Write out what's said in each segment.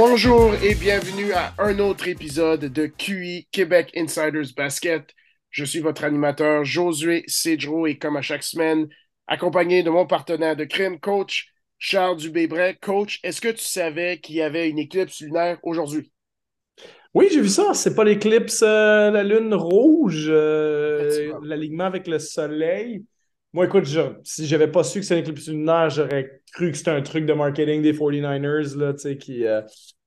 Bonjour et bienvenue à un autre épisode de QI Québec Insiders Basket. Je suis votre animateur Josué Cedro et comme à chaque semaine, accompagné de mon partenaire de crime, coach Charles Dubébret. Coach, est-ce que tu savais qu'il y avait une éclipse lunaire aujourd'hui? Oui, j'ai vu ça. C'est pas l'éclipse, euh, la lune rouge, euh, l'alignement avec le soleil. Moi, écoute, je, si j'avais pas su que c'était une éclipse lunaire, j'aurais cru que c'était un truc de marketing des 49ers, là, euh,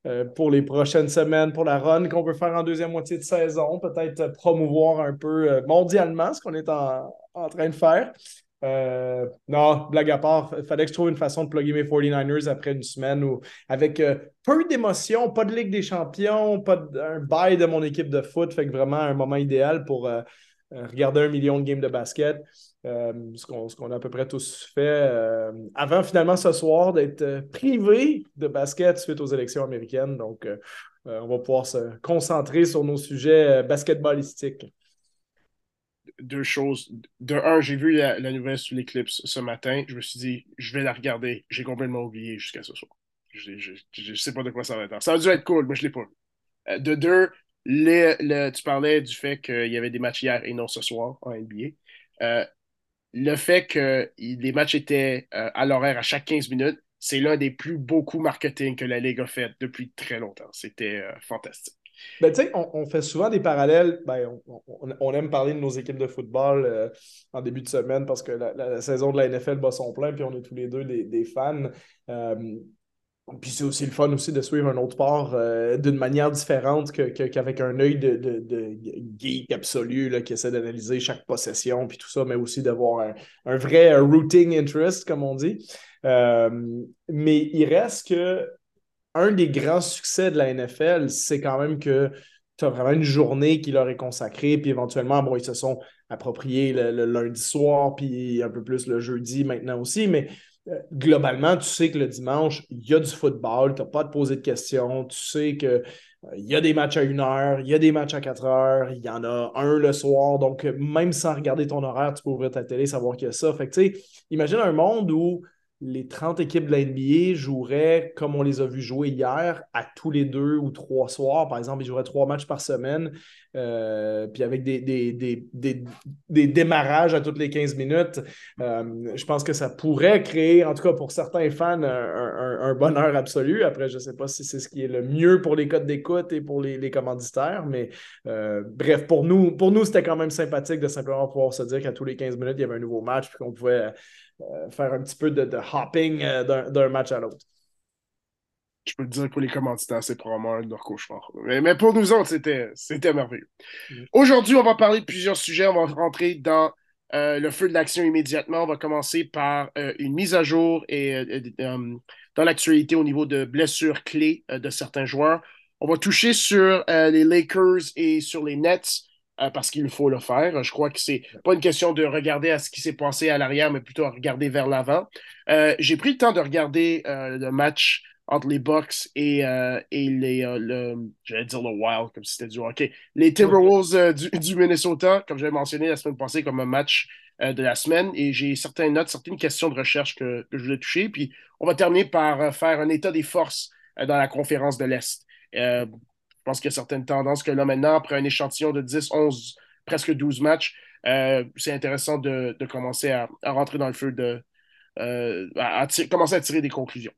euh, pour les prochaines semaines, pour la run qu'on peut faire en deuxième moitié de saison, peut-être promouvoir un peu euh, mondialement ce qu'on est en, train de faire. non, blague à part, il fallait que je trouve une façon de plugger mes 49ers après une semaine où, avec peu d'émotion, pas de Ligue des Champions, pas de, un bail de mon équipe de foot, fait que vraiment un moment idéal pour regarder un million de games de basket. Euh, ce qu'on a à peu près tous fait, euh, avant finalement ce soir d'être euh, privé de basket suite aux élections américaines. Donc, on va pouvoir se concentrer sur nos sujets basketballistiques. Deux choses. De un, j'ai vu la, nouvelle sur l'éclipse ce matin. Je me suis dit, je vais la regarder. J'ai complètement oublié jusqu'à ce soir. Je ne sais pas de quoi ça va être. Ça a dû être cool, mais je ne l'ai pas. de deux, tu parlais du fait qu'il y avait des matchs hier et non ce soir en NBA le fait que les matchs étaient euh, à l'horaire à chaque 15 minutes, c'est l'un des plus beaux coups marketing que la Ligue a fait depuis très longtemps. C'était euh, fantastique. Ben, sais, on, fait souvent des parallèles. Ben, on, aime parler de nos équipes de football euh, en début de semaine parce que la, saison de la NFL bat son plein, puis on est tous les deux des, fans. Puis c'est aussi le fun aussi de suivre un autre sport euh, d'une manière différente qu'avec un œil de, de, geek absolu là, qui essaie d'analyser chaque possession puis tout ça, mais aussi d'avoir un, vrai routing interest, comme on dit. Euh, mais il reste que un des grands succès de la NFL, c'est quand même que tu as vraiment une journée qui leur est consacrée, puis éventuellement, bon, ils se sont appropriés le, le lundi soir, puis un peu plus le jeudi maintenant aussi, mais globalement, tu sais que le dimanche, il y a du football, tu n'as pas à te poser de questions, tu sais qu'il euh, y a des matchs à une heure, il y a des matchs à quatre heures, il y en a un le soir. Donc, même sans regarder ton horaire, tu peux ouvrir ta télé, savoir qu'il y a ça. Fait que, tu sais, imagine un monde où les 30 équipes de la NBA joueraient comme on les a vus jouer hier, à tous les deux ou trois soirs. Par exemple, ils joueraient trois matchs par semaine, euh, puis avec des, des, démarrages à toutes les 15 minutes. Euh, je pense que ça pourrait créer, en tout cas pour certains fans, un, bonheur absolu. Après, je ne sais pas si c'est ce qui est le mieux pour les codes d'écoute et pour les, commanditaires, mais euh, bref, pour nous, pour nous c'était quand même sympathique de simplement pouvoir se dire qu'à tous les 15 minutes, il y avait un nouveau match, puis qu'on pouvait faire un petit peu de, hopping euh, d'un match à l'autre. Je peux te dire que pour les commanditaires, c'est probablement un de leurs cauchemars. Mais, pour nous autres, c'était merveilleux. Aujourd'hui, on va parler de plusieurs sujets. On va rentrer dans euh, le feu de l'action immédiatement. On va commencer par une mise à jour et dans l'actualité au niveau de blessures clés de certains joueurs. On va toucher sur les Lakers et sur les Nets. Euh, parce qu'il faut le faire. Je crois que c'est pas une question de regarder à ce qui s'est passé à l'arrière, mais plutôt à regarder vers l'avant. Euh, j'ai pris le temps de regarder euh, le match entre les Bucks et, et les, le, j'allais dire le Wild, comme si c'était du hockey, les Timberwolves du, Minnesota, comme j'avais mentionné la semaine passée, comme un match de la semaine. Et j'ai certaines notes, certaines questions de recherche que, que, je voulais toucher. Puis on va terminer par faire un état des forces dans la conférence de l'Est. Je pense qu'il y a certaines tendances que là, maintenant, après un échantillon de 10, 11, presque 12 matchs, euh, c'est intéressant de, commencer à, rentrer dans le feu, de euh, à, commencer à tirer des conclusions.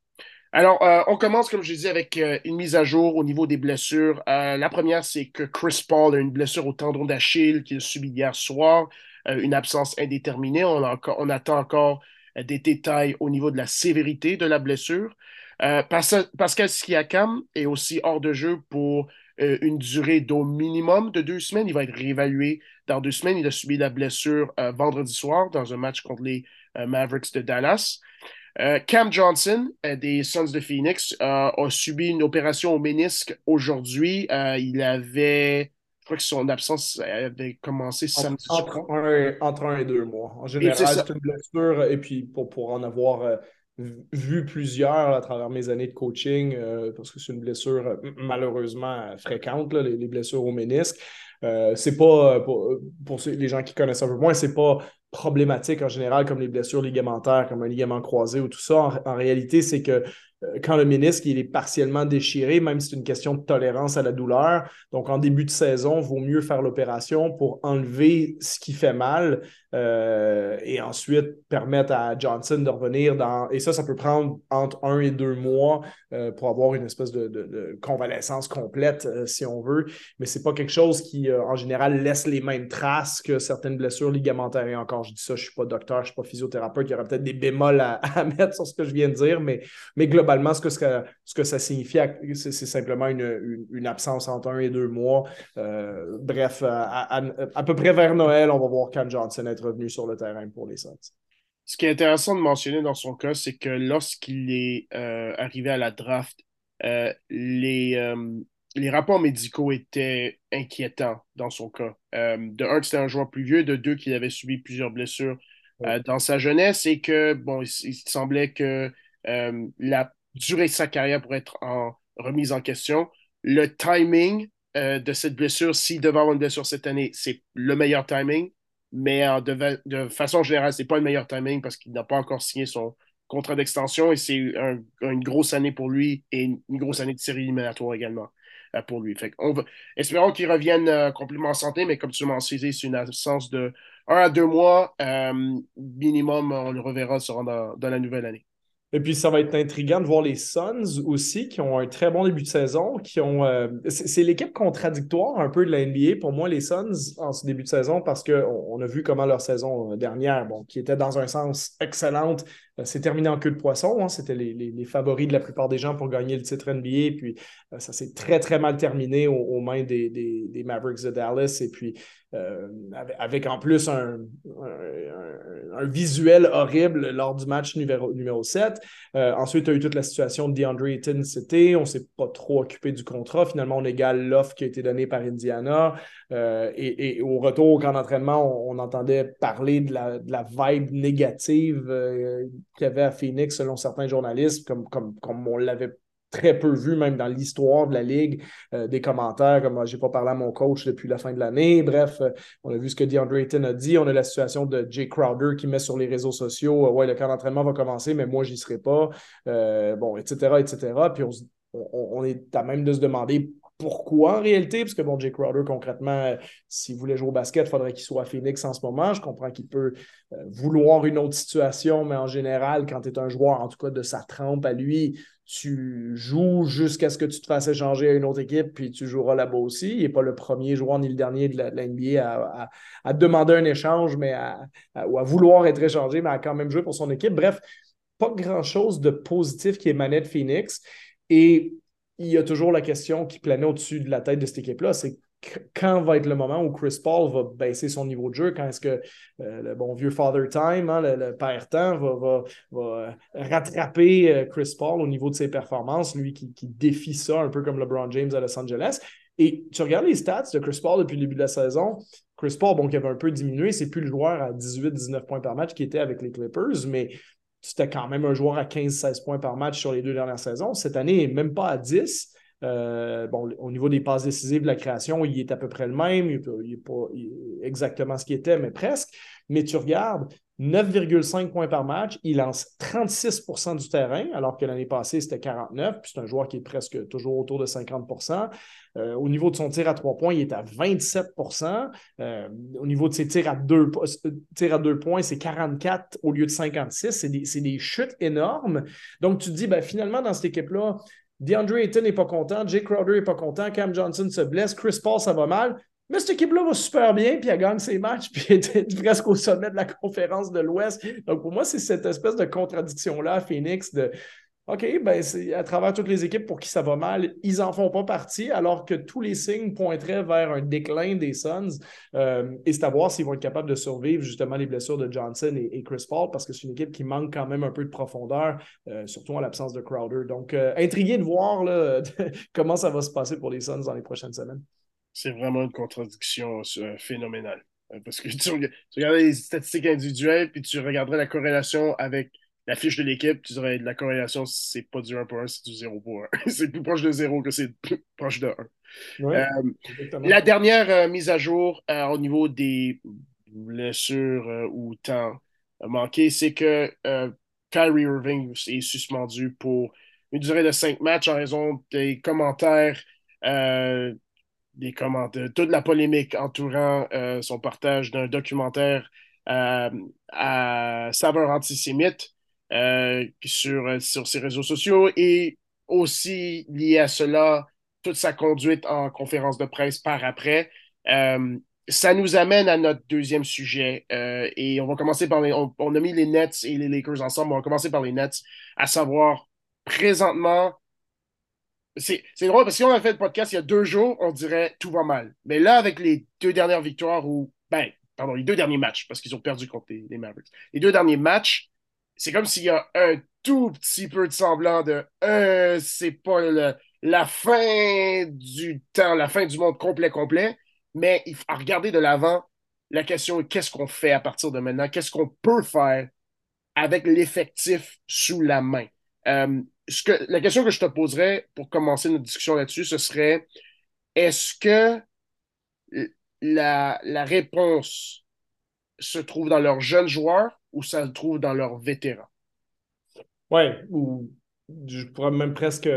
Alors, euh, on commence, comme je disais, avec une mise à jour au niveau des blessures. la première, c'est que Chris Paul a une blessure au tendon d'Achille qu'il a subi hier soir, une absence indéterminée. On attend encore des détails au niveau de la sévérité de la blessure. Euh, Pascal Siakam est aussi hors de jeu pour euh, une durée d'au minimum de deux semaines. Il va être réévalué dans deux semaines. Il a subi la blessure euh, vendredi soir dans un match contre les Mavericks de Dallas. Cam Johnson des Suns de Phoenix a subi une opération au ménisque aujourd'hui. il avait je crois que son absence avait commencé samedi. Entre, entre, un, et deux mois. En général, c'est une blessure. Et puis, pour, pour en avoir vu plusieurs à travers mes années de coaching, euh, parce que c'est une blessure euh, malheureusement fréquente, les, blessures au ménisque. Euh, c'est pas, pour, les gens qui connaissent un peu moins, c'est pas problématique en général comme les blessures ligamentaires, comme un ligament croisé ou tout ça. En, réalité, c'est que quand le ministre il est partiellement déchiré, même si c'est une question de tolérance à la douleur. Donc, en début de saison, il vaut mieux faire l'opération pour enlever ce qui fait mal euh, et ensuite permettre à Johnson de revenir dans. Et ça, ça peut prendre entre un et deux mois euh, pour avoir une espèce de, convalescence complète, euh, si on veut. Mais c'est pas quelque chose qui, en général, laisse les mêmes traces que certaines blessures ligamentaires. Et encore, je dis ça, je suis pas docteur, je suis pas physiothérapeute, il y aurait peut-être des bémols à, mettre sur ce que je viens de dire, mais, mais globalement, ce que, ce que ça signifie, c'est simplement une, une, absence entre un et deux mois. bref, à, à, peu près vers Noël, on va voir Cam Johnson être revenu sur le terrain pour les Suns. Ce qui est intéressant de mentionner dans son cas, c'est que lorsqu'il est euh, arrivé à la draft, euh, les, euh, les rapports médicaux étaient inquiétants dans son cas. de un, c'était un joueur plus vieux, de deux, qu'il avait subi plusieurs blessures dans sa jeunesse et que, bon, il, semblait que la durée de sa carrière pourrait être en, remise en question. Le timing de cette blessure, s'il devait avoir une blessure cette année, c'est le meilleur timing mais euh, de, façon générale, ce n'est pas le meilleur timing parce qu'il n'a pas encore signé son contrat d'extension et c'est une grosse année pour lui et une, grosse année de série éliminatoire également euh, pour lui. Fait on espérons qu'il revienne euh, complètement en santé, mais comme tu m'as mentionné, c'est une absence de un à deux mois minimum. On le reverra dans, dans la nouvelle année. Et puis, ça va être intriguant de voir les Suns aussi, qui ont un très bon début de saison, qui ont. Euh, c'est l'équipe contradictoire un peu de la NBA pour moi, les Suns, en ce début de saison, parce qu'on on a vu comment leur saison dernière, bon, qui était dans un sens excellente, euh, c'est terminé en queue de poisson. Hein. C'était les, favoris de la plupart des gens pour gagner le titre NBA. Puis euh, ça s'est très, très mal terminé aux, mains des, Mavericks de Dallas. Et puis euh, avec, en plus un, visuel horrible lors du match numéro, numéro 7. ensuite, il y a eu toute la situation de DeAndre Ayton c'était On ne s'est pas trop occupé du contrat. Finalement, on égale l'offre qui a été donnée par Indiana. Et, au retour, quand entraînement, on, entendait parler de la, de la vibe négative qu'il y avait à Phoenix, selon certains journalistes, comme, comme, comme on l'avait très peu vu, même dans l'histoire de la Ligue, euh, des commentaires comme ah, j'ai pas parlé à mon coach depuis la fin de l'année. Bref, euh, on a vu ce que DeAndre Ayton a dit. On a la situation de Jay Crowder qui met sur les réseaux sociaux euh, Ouais, le camp d'entraînement va commencer, mais moi, j'y serai pas. bon, etc., etc. Puis on, on, est à même de se demander pourquoi en réalité, parce que bon, Jay Crowder, concrètement, euh, s'il voulait jouer au basket, il faudrait qu'il soit à Phoenix en ce moment. Je comprends qu'il peut euh, vouloir une autre situation, mais en général, quand tu es un joueur, en tout cas de sa trempe à lui, tu joues jusqu'à ce que tu te fasses échanger à une autre équipe, puis tu joueras là-bas aussi. Il n'est pas le premier joueur ni le dernier de la, NBA à, demander un échange, mais ou à vouloir être échangé, mais à quand même jouer pour son équipe. Bref, pas grand-chose de positif qui émanait de Phoenix. Et il y a toujours la question qui planait au-dessus de la tête de cette équipe-là, c'est quand va être le moment où Chris Paul va baisser son niveau de jeu, quand est-ce que euh, le bon vieux Father Time, hein, le, père temps, va, euh, rattraper euh, Chris Paul au niveau de ses performances, lui qui, défie ça un peu comme LeBron James à Los Angeles? Et tu regardes les stats de Chris Paul depuis le début de la saison, Chris Paul, bon, qui avait un peu diminué, c'est plus le joueur à 18-19 points par match qui était avec les Clippers, mais c'était quand même un joueur à 15-16 points par match sur les deux dernières saisons. Cette année, même pas à 10. Euh, bon, au niveau des passes décisives de la création, il est à peu près le même. Il n'est pas exactement ce qu'il était, mais presque. Mais tu regardes, 9,5 points par match. Il lance 36% du terrain, alors que l'année passée, c'était 49. Puis c'est un joueur qui est presque toujours autour de 50% euh, Au niveau de son tir à trois points, il est à 27% euh, Au niveau de ses tirs à deux, à deux points, c'est 44 au lieu de 56. C'est des, des, chutes énormes. Donc, tu te dis, ben, finalement, dans cette équipe-là, DeAndre Ayton n'est pas content, Jay Crowder n'est pas content, Cam Johnson se blesse, Chris Paul, ça va mal. Mais cette équipe-là va super bien, puis elle gagne ses matchs, puis elle était presque au sommet de la conférence de l'Ouest. Donc, pour moi, c'est cette espèce de contradiction-là Phoenix de OK, ben c'est à travers toutes les équipes pour qui ça va mal, ils n'en font pas partie, alors que tous les signes pointeraient vers un déclin des Suns. Euh, et c'est à voir s'ils vont être capables de survivre justement les blessures de Johnson et, Chris Paul, parce que c'est une équipe qui manque quand même un peu de profondeur, euh, surtout en l'absence de Crowder. Donc, euh, intrigué de voir là, comment ça va se passer pour les Suns dans les prochaines semaines. C'est vraiment une contradiction phénoménale. Parce que tu, tu regardes les statistiques individuelles, puis tu regarderais la corrélation avec la fiche de l'équipe, tu dirais de la corrélation, c'est pas du 1 pour 1, c'est du 0 pour 1. c'est plus proche de 0 que c'est plus proche de 1. Euh, la dernière euh, mise à jour euh, au niveau des blessures ou temps manqué, c'est que Kyrie Irving est suspendu pour une durée de cinq matchs en raison des commentaires, euh, des commentaires, toute la polémique entourant euh, son partage d'un documentaire euh, à saveur antisémite sur, sur ses réseaux sociaux et aussi lié à cela, toute sa conduite en conférence de presse par après. ça nous amène à notre deuxième sujet et on va commencer par les. On, a mis les Nets et les Lakers ensemble. On va commencer par les Nets, à savoir présentement, c'est drôle parce que si on a fait le podcast il y a deux jours, on dirait tout va mal. Mais là, avec les deux dernières victoires ou, ben, pardon, les deux derniers matchs, parce qu'ils ont perdu contre les, Mavericks, les deux derniers matchs, c'est comme s'il y a un tout petit peu de semblant de euh, c'est pas la fin du temps, la fin du monde complet, complet, mais il faut regarder de l'avant. La question est qu'est-ce qu'on fait à partir de maintenant? Qu'est-ce qu'on peut faire avec l'effectif sous la main? Euh, que, la question que je te poserais pour commencer notre discussion là-dessus, ce serait est-ce que la, la, réponse se trouve dans leurs jeunes joueurs ou ça se trouve dans leurs vétérans? Oui, ou je pourrais même presque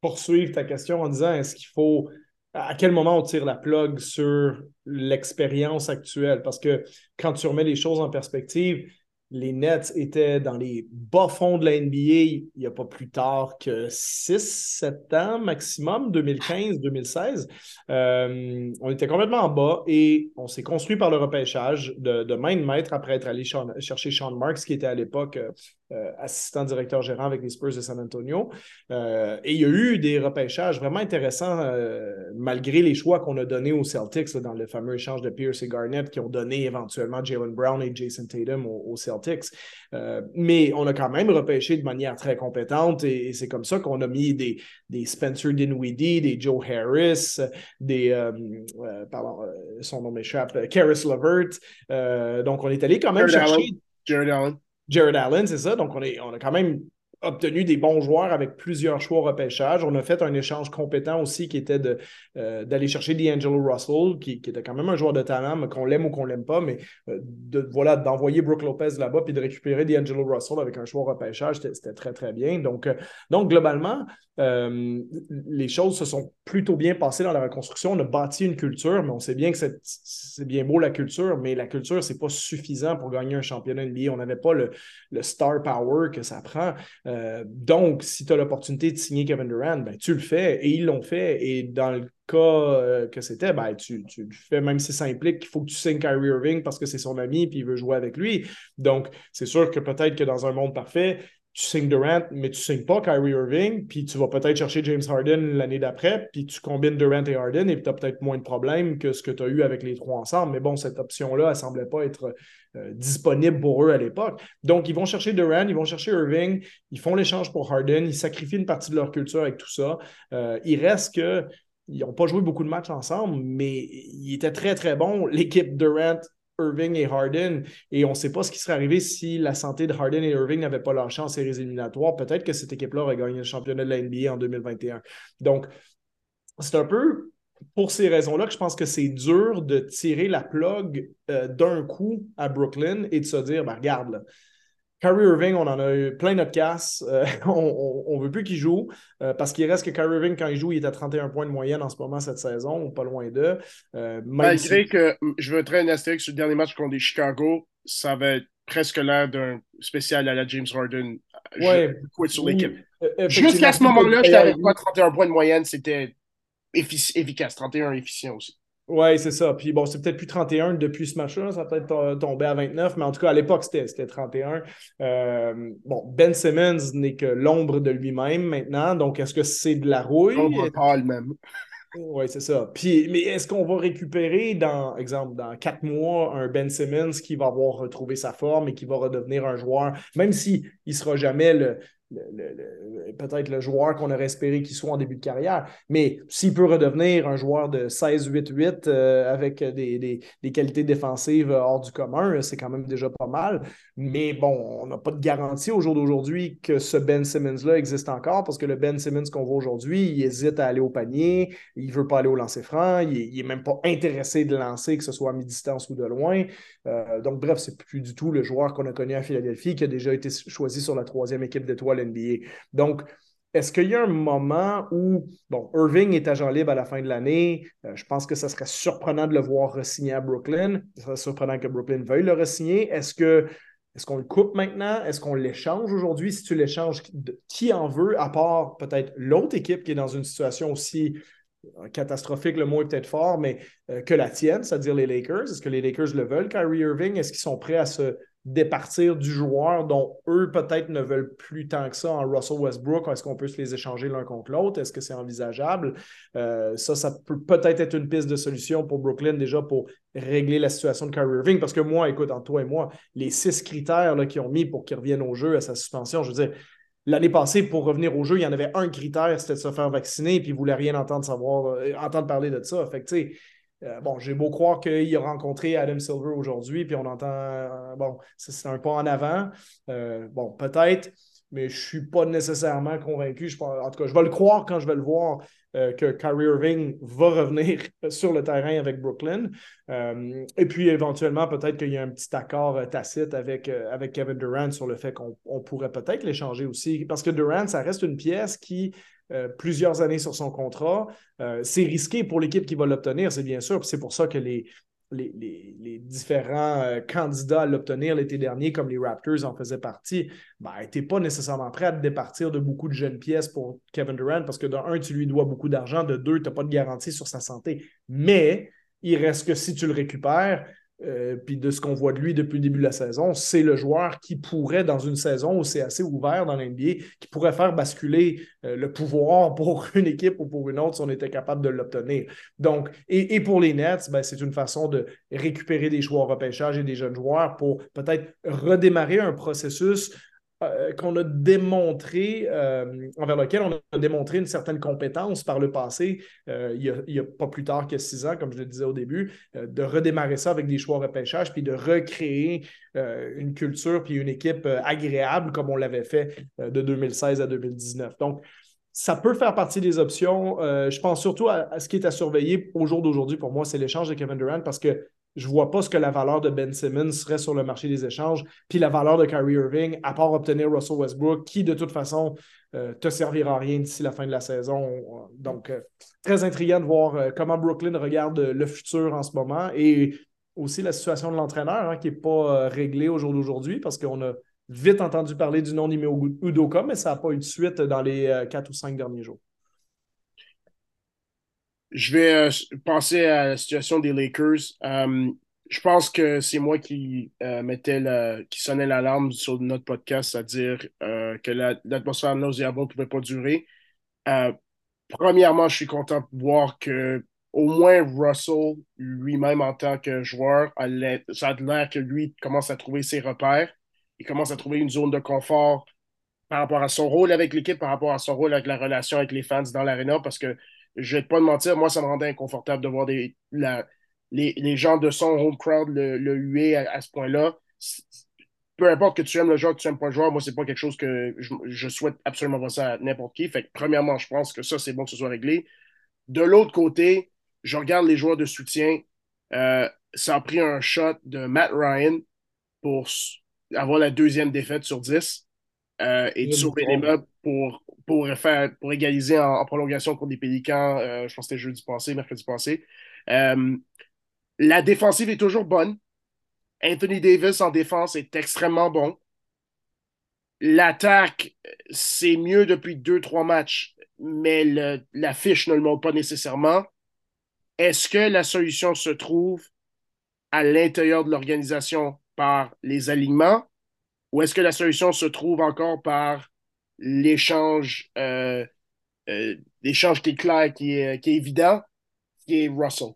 poursuivre ta question en disant est-ce qu'il faut à quel moment on tire la plug sur l'expérience actuelle? Parce que quand tu remets les choses en perspective, les Nets étaient dans les bas-fonds de la NBA il n'y a pas plus tard que 6-7 ans maximum, 2015-2016. Euh, on était complètement en bas et on s'est construit par le repêchage de, de main de maître après être allé chercher Sean Marks, qui était à l'époque euh, assistant directeur gérant avec les Spurs de San Antonio. Euh, et il y a eu des repêchages vraiment intéressants euh, malgré les choix qu'on a donnés aux Celtics dans le fameux échange de Pierce et Garnett qui ont donné éventuellement Jalen Brown et Jason Tatum aux, Celtics. mais on a quand même repêché de manière très compétente et, c'est comme ça qu'on a mis des, des Spencer Dinwiddie, des Joe Harris, des pardon, son nom m'échappe, Karis Levert. donc on est allé quand même chercher. Jared Allen. Jared Allen, c'est ça. Donc, on, a quand même obtenu des bons joueurs avec plusieurs choix au repêchage. On a fait un échange compétent aussi qui était euh, d'aller chercher D'Angelo Russell, qui, était quand même un joueur de talent, qu'on l'aime ou qu'on l'aime pas, mais euh, de, voilà, d'envoyer Brooke Lopez là-bas puis de récupérer D'Angelo Russell avec un choix repêchage, c'était très, très bien. Donc, euh, donc globalement, les choses se sont plutôt bien passées dans la reconstruction. On a bâti une culture, mais on sait bien que c'est bien beau la culture, mais la culture, c'est pas suffisant pour gagner un championnat NBA. On n'avait pas le, le, star power que ça prend. Euh, donc, si tu as l'opportunité de signer Kevin Durant, ben, tu le fais et ils l'ont fait. Et dans le cas euh, que c'était, ben, tu, tu, le fais, même si ça implique qu'il faut que tu signes Kyrie Irving parce que c'est son ami et il veut jouer avec lui. Donc, c'est sûr que peut-être que dans un monde parfait, tu signes Durant, mais tu signes pas Kyrie Irving, puis tu vas peut-être chercher James Harden l'année d'après, puis tu combines Durant et Harden, et tu as peut-être moins de problèmes que ce que tu as eu avec les trois ensemble. Mais bon, cette option-là, elle semblait pas être euh, disponible pour eux à l'époque. Donc, ils vont chercher Durant, ils vont chercher Irving, ils font l'échange pour Harden, ils sacrifient une partie de leur culture avec tout ça. Euh, il reste que ils n'ont pas joué beaucoup de matchs ensemble, mais ils étaient très, très bons. L'équipe Durant Irving et Harden. Et on ne sait pas ce qui serait arrivé si la santé de Harden et Irving n'avaient pas lâché en séries éliminatoires. Peut-être que cette équipe-là aurait gagné le championnat de la NBA en 2021. Donc, c'est un peu pour ces raisons-là que je pense que c'est dur de tirer la plug euh, d'un coup à Brooklyn et de se dire, ben, regarde, là, Kyrie Irving, on en a eu plein notre casse. Euh, on ne veut plus qu'il joue euh, parce qu'il reste que Kyrie Irving, quand il joue, il est à 31 points de moyenne en ce moment cette saison, ou pas loin d'eux. Euh, Malgré que je veux traîner un astérix sur le dernier match contre les Chicago, ça va être presque l'air d'un spécial à la James Harden. Ouais, sur l'équipe. Jusqu'à ce moment-là, je n'avais pas 31 points de moyenne, c'était efficace, 31 efficient aussi. Oui, c'est ça. Puis bon, c'est peut-être plus 31 depuis ce match-là. Ça peut être tombé à 29, mais en tout cas, à l'époque, c'était 31. Euh, bon, Ben Simmons n'est que l'ombre de lui-même maintenant. Donc, est-ce que c'est de la rouille? Le même. Oui, c'est ça. Puis, mais est-ce qu'on va récupérer, dans, exemple, dans quatre mois, un Ben Simmons qui va avoir retrouvé sa forme et qui va redevenir un joueur, même s'il ne sera jamais le, peut-être le joueur qu'on aurait espéré qu'il soit en début de carrière. Mais s'il peut redevenir un joueur de 16-8-8 euh, avec des, qualités défensives hors du commun, c'est quand même déjà pas mal. Mais bon, on n'a pas de garantie au jour d'aujourd'hui que ce Ben Simmons-là existe encore parce que le Ben Simmons qu'on voit aujourd'hui, il hésite à aller au panier, il ne veut pas aller au lancer franc, il n'est même pas intéressé de lancer, que ce soit à mi-distance ou de loin. Euh, donc, bref, c'est plus du tout le joueur qu'on a connu à Philadelphie qui a déjà été choisi sur la troisième équipe d'étoiles NBA. Donc, est-ce qu'il y a un moment où, bon, Irving est agent libre à la fin de l'année, euh, je pense que ça serait surprenant de le voir re-signer à Brooklyn, ce serait surprenant que Brooklyn veuille le re-signer. Est-ce que est-ce qu'on le coupe maintenant? Est-ce qu'on l'échange aujourd'hui? Si tu l'échanges, qui en veut, à part peut-être l'autre équipe qui est dans une situation aussi euh, catastrophique, le mot est peut-être fort, mais euh, que la tienne, c'est-à-dire les Lakers. Est-ce que les Lakers le veulent, Kyrie Irving? Est-ce qu'ils sont prêts à se départir du joueur dont eux peut-être ne veulent plus tant que ça en Russell Westbrook? Est-ce qu'on peut se les échanger l'un contre l'autre? Est-ce que c'est envisageable? Euh, ça, ça peut peut-être être une piste de solution pour Brooklyn déjà pour régler la situation de Kyrie Irving. Parce que moi, écoute, entre toi et moi, les six critères qu'ils ont mis pour qu'il revienne au jeu à sa suspension, je veux dire, L'année passée, pour revenir au jeu, il y en avait un critère, c'était de se faire vacciner, puis il ne voulait rien entendre savoir, euh, entendre parler de ça. Fait que, euh, bon, j'ai beau croire qu'il a rencontré Adam Silver aujourd'hui, puis on entend, euh, bon, c'est un pas en avant. Euh, bon, peut-être, mais je ne suis pas nécessairement convaincu. En tout cas, je vais le croire quand je vais le voir que Kyrie Irving va revenir sur le terrain avec Brooklyn. et puis, éventuellement, peut-être qu'il y a un petit accord tacite avec, avec Kevin Durant sur le fait qu'on pourrait peut-être l'échanger aussi. Parce que Durant, ça reste une pièce qui euh, plusieurs années sur son contrat. Euh, c'est risqué pour l'équipe qui va l'obtenir, c'est bien sûr. C'est pour ça que les, différents euh, candidats à l'obtenir l'été dernier, comme les Raptors en faisaient partie, n'étaient ben, pas nécessairement prêts à te départir de beaucoup de jeunes pièces pour Kevin Durant parce que de un, tu lui dois beaucoup d'argent, de deux, tu n'as pas de garantie sur sa santé. Mais il reste que si tu le récupères, euh, puis de ce qu'on voit de lui depuis le début de la saison, c'est le joueur qui pourrait, dans une saison où c'est assez ouvert dans l'NBA, qui pourrait faire basculer euh, le pouvoir pour une équipe ou pour une autre si on était capable de l'obtenir. Donc, et, pour les Nets, ben, c'est une façon de récupérer des au repêchage et des jeunes joueurs pour peut-être redémarrer un processus euh, qu'on a démontré, euh, envers lequel on a démontré une certaine compétence par le passé, euh, il n'y a, pas plus tard que six ans, comme je le disais au début, de redémarrer ça avec des choix repêchage, puis de recréer une culture, puis une équipe agréable comme on l'avait fait de 2016 à 2019. Donc, ça peut faire partie des options. je pense surtout à, ce qui est à surveiller au jour d'aujourd'hui pour moi, c'est l'échange de Kevin Durant parce que je ne vois pas ce que la valeur de Ben Simmons serait sur le marché des échanges, puis la valeur de Kyrie Irving, à part obtenir Russell Westbrook, qui de toute façon euh, te servira à rien d'ici la fin de la saison. Donc, euh, très intriguant de voir euh, comment Brooklyn regarde le futur en ce moment et aussi la situation de l'entraîneur hein, qui n'est pas réglée au jour d'aujourd'hui parce qu'on a vite entendu parler du nom d'Ime Udoka, mais ça n'a pas eu de suite dans les quatre ou cinq derniers jours. Je vais euh, passer à la situation des Lakers. Euh, je pense que c'est moi qui euh, mettais la, qui sonnait l'alarme sur notre podcast, c'est-à-dire que l'atmosphère la, nauséabonde ne pouvait pas durer. premièrement, je suis content de voir que au moins Russell lui-même en tant que joueur, ça a l'air que lui commence à trouver ses repères. Il commence à trouver une zone de confort par rapport à son rôle avec l'équipe, par rapport à son rôle avec la relation avec les fans dans l'aréna, parce que je vais pas te mentir, moi, ça me rendait inconfortable de voir les, les, gens de son home crowd le, huer à, ce point-là. Peu importe que tu aimes le joueur, que tu aimes pas le joueur, moi, c'est pas quelque chose que je, je souhaite absolument voir ça à n'importe qui. Fait que, premièrement, je pense que ça, c'est bon que ce soit réglé. De l'autre côté, je regarde les joueurs de soutien. Euh, ça a pris un shot de Matt Ryan pour avoir la deuxième défaite sur 10 euh, et de sauver les meubles pour, pour, faire, pour égaliser en, prolongation contre les Pélicans. Euh, je pense que c'était jeudi passé, mercredi passé. Euh, la défensive est toujours bonne. Anthony Davis en défense est extrêmement bon. L'attaque, c'est mieux depuis deux, trois matchs, mais le, la fiche ne le montre pas nécessairement. Est-ce que la solution se trouve à l'intérieur de l'organisation par les alignements? Ou est-ce que la solution se trouve encore par l'échange, euh, euh, l'échange qui est clair, qui est, qui est évident, qui est Russell?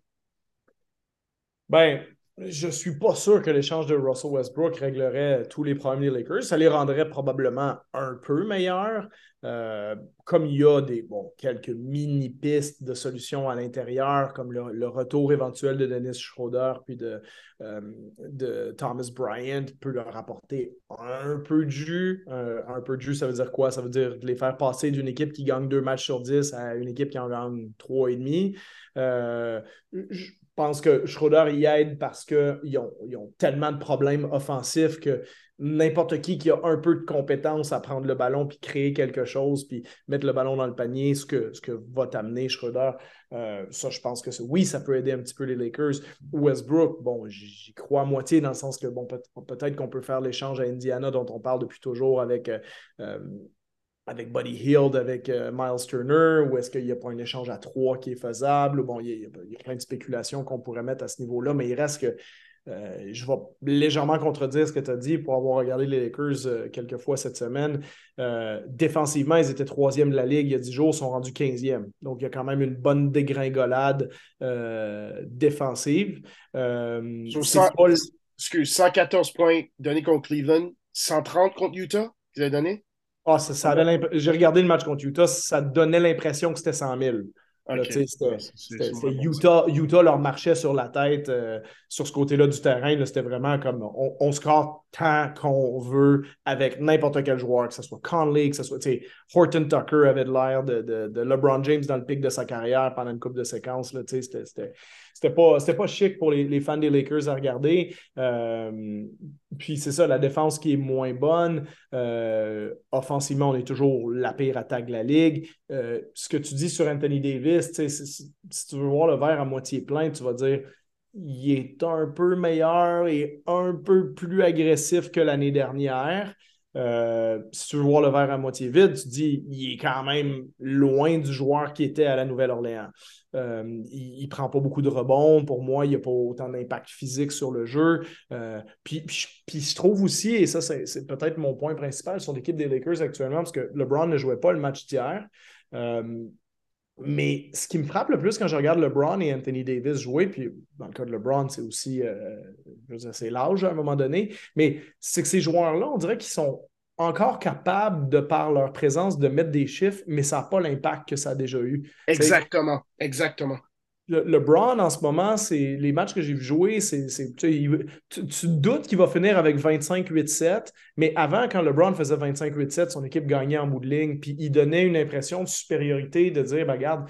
Ben, je ne suis pas sûr que l'échange de Russell Westbrook réglerait tous les problèmes des Lakers. Ça les rendrait probablement un peu meilleurs. Euh, comme il y a des, bon, quelques mini-pistes de solutions à l'intérieur, comme le, retour éventuel de Dennis Schroeder puis de, euh, de Thomas Bryant peut leur apporter un peu de jus. Euh, un peu de jus, ça veut dire quoi? Ça veut dire les faire passer d'une équipe qui gagne deux matchs sur dix à une équipe qui en gagne trois et demi. Je pense que Schroeder y aide parce qu'ils ont, ils ont, tellement de problèmes offensifs que n'importe qui qui a un peu de compétence à prendre le ballon puis créer quelque chose puis mettre le ballon dans le panier, ce que, ce que va t'amener Schroeder. Euh, ça, je pense que oui, ça peut aider un petit peu les Lakers. Westbrook, bon, j'y crois à moitié dans le sens que bon, peut-être qu'on peut faire l'échange à Indiana dont on parle depuis toujours avec. Euh, euh, avec Buddy Hield, avec Miles Turner, ou est-ce qu'il n'y a pas un échange à trois qui est faisable? Bon, il y, a, plein de spéculations qu'on pourrait mettre à ce niveau-là, mais il reste que euh, je vais légèrement contredire ce que tu as dit pour avoir regardé les Lakers euh, quelques fois cette semaine. Euh, défensivement, ils étaient troisième de la Ligue il y a 10 jours, ils sont rendus 15e. Donc, il y a quand même une bonne dégringolade défensive. excuse, 114 points donnés contre Cleveland, 130 contre Utah, qu'ils avaient donné? Ah, ça, J'ai regardé le match contre Utah, ça donnait l'impression que c'était 100 000. C'était Utah, Utah leur marchait sur la tête euh, sur ce côté-là du terrain. C'était vraiment comme on, on score tant qu'on veut avec n'importe quel joueur, que ce soit Conley, que ce soit Horton Tucker avait l'air de, de, LeBron James dans le pic de sa carrière pendant une coupe de séquences. C'était pas, pas chic pour les, fans des Lakers à regarder. Euh, puis c'est ça, la défense qui est moins bonne. Euh, offensivement, on est toujours la pire attaque de la ligue. Euh, ce que tu dis sur Anthony Davis, si, tu veux voir le verre à moitié plein, tu vas dire il est un peu meilleur et un peu plus agressif que l'année dernière. Euh, si tu veux voir le verre à moitié vide, tu dis il est quand même loin du joueur qui était à la Nouvelle-Orléans. Euh, il ne prend pas beaucoup de rebonds. Pour moi, il n'y a pas autant d'impact physique sur le jeu. Euh, puis, puis, je trouve aussi, et ça, c'est peut-être mon point principal sur l'équipe des Lakers actuellement, parce que LeBron ne jouait pas le match d'hier. Mais ce qui me frappe le plus quand je regarde LeBron et Anthony Davis jouer, puis dans le cas de LeBron, c'est aussi, euh, c'est l'âge à un moment donné, mais c'est que ces joueurs-là, on dirait qu'ils sont encore capables, de par leur présence, de mettre des chiffres, mais ça n'a pas l'impact que ça a déjà eu. Exactement, exactement le, LeBron, en ce moment, c'est les matchs que j'ai vu jouer, c'est, tu, tu, doutes qu'il va finir avec 25-8-7, mais avant, quand LeBron faisait 25-8-7, son équipe gagnait en bout de ligne, puis il donnait une impression de supériorité, de dire, ben, regarde,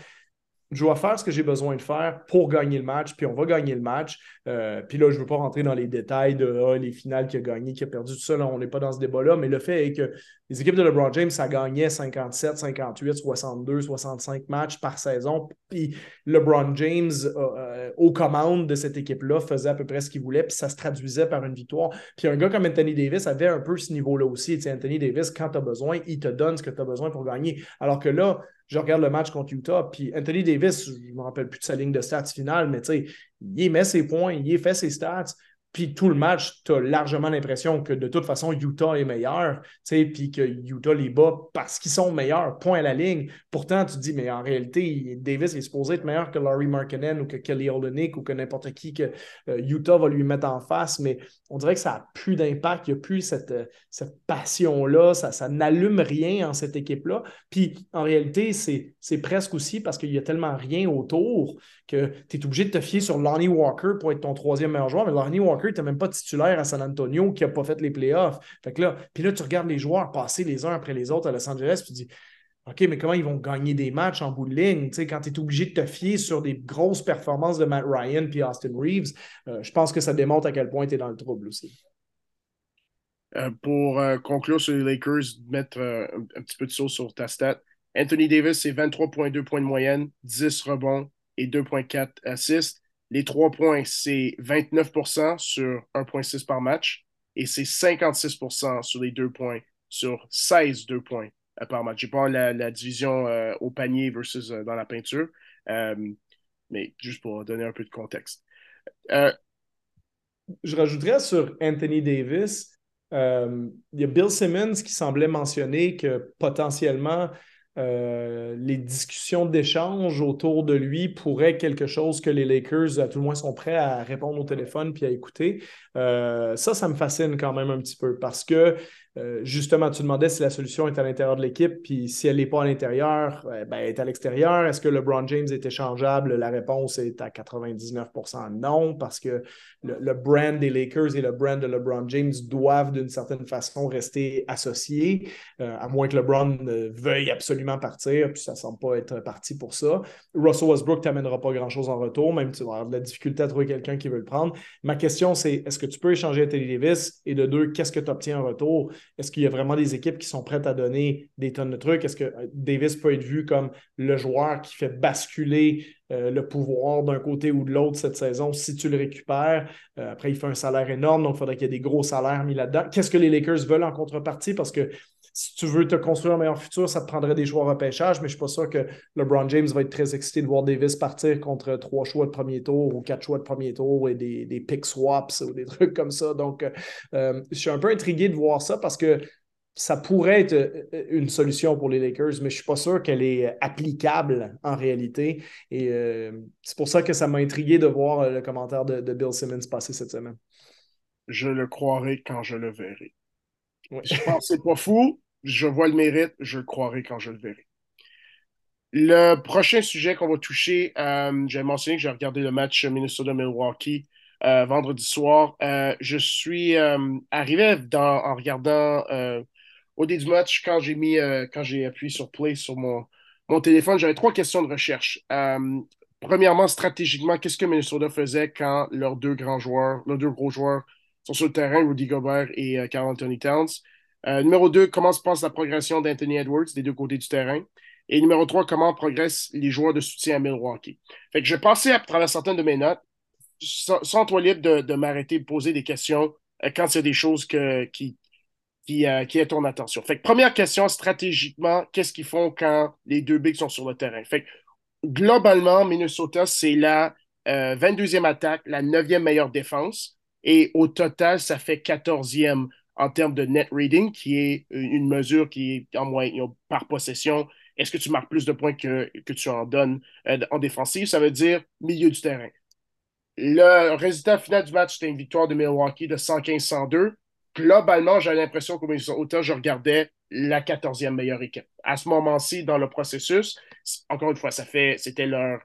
je vais faire ce que j'ai besoin de faire pour gagner le match, puis on va gagner le match. Euh, puis là, je ne veux pas rentrer dans les détails de ah, les finales qui a gagné, qui a perdu, tout ça. on n'est pas dans ce débat-là, mais le fait est que les équipes de LeBron James, ça gagnait 57, 58, 62, 65 matchs par saison. Puis LeBron James, euh, aux commandes de cette équipe-là, faisait à peu près ce qu'il voulait, puis ça se traduisait par une victoire. Puis un gars comme Anthony Davis avait un peu ce niveau-là aussi. Tu Anthony Davis, quand tu as besoin, il te donne ce que tu as besoin pour gagner. Alors que là, je regarde le match contre Utah, puis Anthony Davis, je ne me rappelle plus de sa ligne de stats finale, mais tu sais, il met ses points, il fait ses stats, puis tout le match, tu as largement l'impression que de toute façon, Utah est meilleur, puis que Utah les bat parce qu'ils sont meilleurs, point à la ligne. Pourtant, tu te dis, mais en réalité, Davis est supposé être meilleur que Laurie Markkinen ou que Kelly Olynyk ou que n'importe qui que euh, Utah va lui mettre en face, mais on dirait que ça n'a plus d'impact, il n'y a plus cette, euh, cette passion-là, ça, ça n'allume rien en cette équipe-là. Puis en réalité, c'est presque aussi parce qu'il n'y a tellement rien autour que tu es obligé de te fier sur Lonnie Walker pour être ton troisième meilleur joueur, mais Lonnie Walker, tu n'es même pas titulaire à San Antonio qui n'a pas fait les playoffs. Fait que là, puis là, tu regardes les joueurs passer les uns après les autres à Los Angeles, puis tu dis OK, mais comment ils vont gagner des matchs en bout de ligne? Quand tu es obligé de te fier sur des grosses performances de Matt Ryan puis Austin Reeves, euh, je pense que ça démontre à quel point tu es dans le trouble aussi. Euh, pour euh, conclure sur les Lakers, mettre un, petit peu de sauce sur ta stat, Anthony Davis, c'est 23,2 points de moyenne, 10 rebonds, et 2,4 assists. Les trois points, c'est 29% sur 1,6 par match et c'est 56% sur les deux points sur 16 deux points euh, par match. J'ai pas la, la division euh, au panier versus euh, dans la peinture, mais juste pour donner un peu de contexte. Je rajouterais sur Anthony Davis, il y a Bill Simmons qui semblait mentionner que potentiellement euh, les discussions d'échange autour de lui pourraient quelque chose que les Lakers, à tout le moins, sont prêts à répondre au téléphone puis à écouter. Euh, ça, ça me fascine quand même un petit peu parce que euh, justement, tu demandais si la solution est à l'intérieur de l'équipe, puis si elle n'est pas à l'intérieur, ben, elle est à l'extérieur. Est-ce que LeBron James est échangeable? La réponse est à 99% non, parce que le, brand des Lakers et le brand de LeBron James doivent d'une certaine façon rester associés, euh, à moins que LeBron veuille absolument partir, puis ça ne semble pas être parti pour ça. Russell Westbrook t'amènera pas grand-chose en retour, même si tu vas avoir de la difficulté à trouver quelqu'un qui veut le prendre. Ma question, c'est est-ce que tu peux échanger à Teddy Davis? Et de deux, qu'est-ce que tu obtiens en retour? Est-ce qu'il y a vraiment des équipes qui sont prêtes à donner des tonnes de trucs? Est-ce que euh, Davis peut être vu comme le joueur qui fait basculer euh, le pouvoir d'un côté ou de l'autre cette saison si tu le récupères? Euh, après, il fait un salaire énorme, donc il faudrait qu'il y ait des gros salaires mis là-dedans. Qu'est-ce que les Lakers veulent en contrepartie? Parce que si tu veux te construire un meilleur futur, ça te prendrait des choix repêchage, mais je ne suis pas sûr que LeBron James va être très excité de voir Davis partir contre trois choix de premier tour ou quatre choix de premier tour et des, des pick swaps ou des trucs comme ça. Donc, euh, je suis un peu intrigué de voir ça parce que ça pourrait être euh, une solution pour les Lakers, mais je ne suis pas sûr qu'elle est applicable en réalité. Et euh, c'est pour ça que ça m'a intrigué de voir le commentaire de, Bill Simmons passer cette semaine. Je le croirai quand je le verrai. Je pense que c'est pas fou, je vois le mérite, je le croirai quand je le verrai. Le prochain sujet qu'on va toucher, euh, j'ai mentionné que j'ai regardé le match Minnesota-Milwaukee euh, vendredi soir. Euh, je suis arrivé en regardant au début du match quand j'ai mis quand j'ai appuyé sur play sur mon, mon téléphone, j'avais trois questions de recherche. premièrement, stratégiquement, qu'est-ce que Minnesota faisait quand leurs deux grands joueurs, leurs deux gros joueurs sont sur le terrain, Rudy Gobert et Carl Anthony Towns? Euh, numéro 2, comment se passe la progression d'Anthony Edwards des deux côtés du terrain? Et numéro 3, comment progressent les joueurs de soutien à Milwaukee? Fait que je à travers certaines de mes notes, sans, toi libre de, m'arrêter, de poser des questions euh, quand il y a des choses que, qui, qui, euh, ton attention. Fait que première question, stratégiquement, qu'est-ce qu'ils font quand les deux bigs sont sur le terrain? Fait que globalement, Minnesota, c'est la 22e attaque, la 9e meilleure défense. Et au total, ça fait 14e en termes de net rating, qui est une mesure qui est en moins par possession. Est-ce que tu marques plus de points que, que tu en donnes euh, en défensive? Ça veut dire milieu du terrain. Le résultat final du match, c'était une victoire de Milwaukee de 115-102. Globalement, j'ai l'impression qu'au autant je regardais la 14e meilleure équipe. À ce moment-ci, dans le processus, encore une fois, ça fait, c'était leur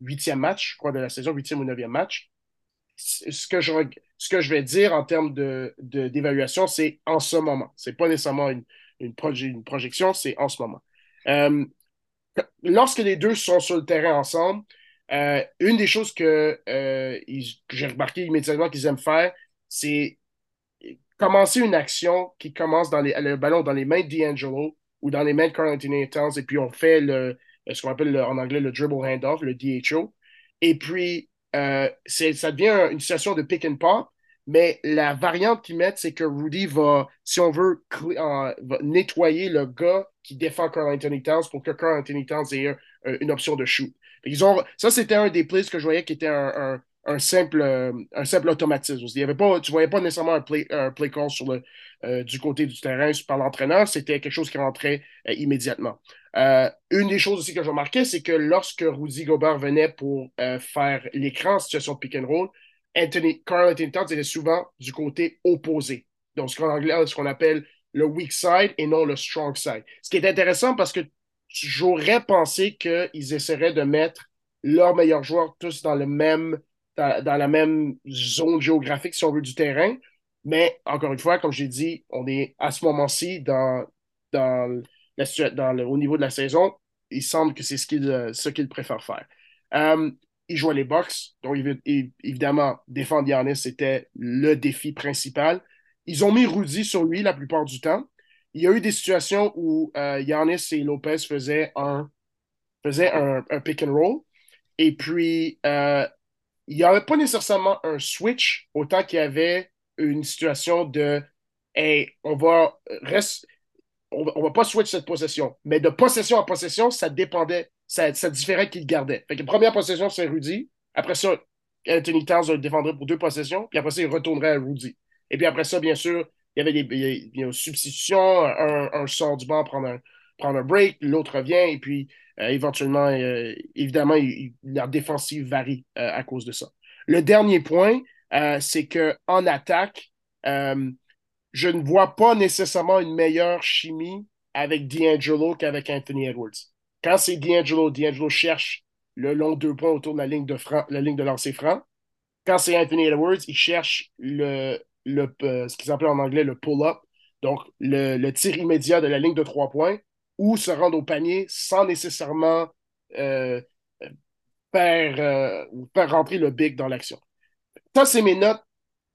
huitième match, je crois, de la saison, huitième ou neuvième match ce que je, ce que je vais dire en termes d'évaluation, de, c'est en ce moment. Ce n'est pas nécessairement une, une, une projection, c'est en ce moment. Euh, lorsque les deux sont sur le terrain ensemble, euh, une des choses que, euh, j'ai remarqué immédiatement qu'ils aiment faire, c'est commencer une action qui commence dans les, le ballon dans les mains D'Angelo ou dans les mains de Carl Anthony Towns, et puis on fait le, ce qu'on appelle en anglais le dribble handoff, le DHO. Et puis, ça devient une situation de pick and pop, mais la variante qu'ils mettent, c'est que Rudy va, si on veut, nettoyer le gars qui défend Carl Anthony Towns pour que Carl Anthony Towns ait une option de shoot. Ils ont, ça, c'était un des plays que je voyais qui était un, un, simple, euh, un simple automatisme. Il y avait pas, tu ne voyais pas nécessairement un play, play call sur le, euh, du côté du terrain par l'entraîneur, c'était quelque chose qui rentrait immédiatement. Euh, une des choses aussi que je remarquais, c'est que lorsque Rudy Gobert venait pour euh, faire l'écran en situation de pick and roll, Anthony, Carl Anthony Towns était souvent du côté opposé. Donc, ce qu'en anglais, ce qu'on appelle le weak side et non le strong side. Ce qui est intéressant parce que j'aurais pensé qu'ils essaieraient de mettre leurs meilleurs joueurs tous dans le même dans, la même zone géographique, si on veut, du terrain. Mais encore une fois, comme j'ai dit, on est à ce moment-ci dans, dans dans au niveau de la saison, il semble que c'est ce qu'il euh, ce préfère faire. Euh, il jouait les box, donc évidemment, défendre Yannis, c'était le défi principal. Ils ont mis Rudy sur lui la plupart du temps. Il y a eu des situations où euh, et Lopez faisaient un, faisaient un, pick and roll. Et puis, il n'y avait pas nécessairement un switch, autant qu'il y avait une situation de Hey, on va reste, on ne va pas switch cette possession. Mais de possession en possession, ça dépendait, ça, ça différait qui le gardait. Fait que première possession, c'est Rudy. Après ça, Anthony Towns le défendrait pour deux possessions. Puis après ça, il retournerait à Rudy. Et puis après ça, bien sûr, il y avait des, substitutions. Un, sort du banc, prendre un, break, l'autre revient. Et puis, euh, éventuellement, euh, évidemment, la défensive varie euh, à cause de ça. Le dernier point, c'est qu'en attaque, je ne vois pas nécessairement une meilleure chimie avec D'Angelo qu'avec Anthony Edwards. Quand c'est D'Angelo, D'Angelo cherche le long deux points autour de la ligne de, lancer franc. Quand c'est Anthony Edwards, il cherche le, euh, ce qu'ils appellent en anglais le pull-up, donc le, tir immédiat de la ligne de trois points, ou se rendre au panier sans nécessairement euh, faire, euh, faire rentrer le big dans l'action. Ça, c'est mes notes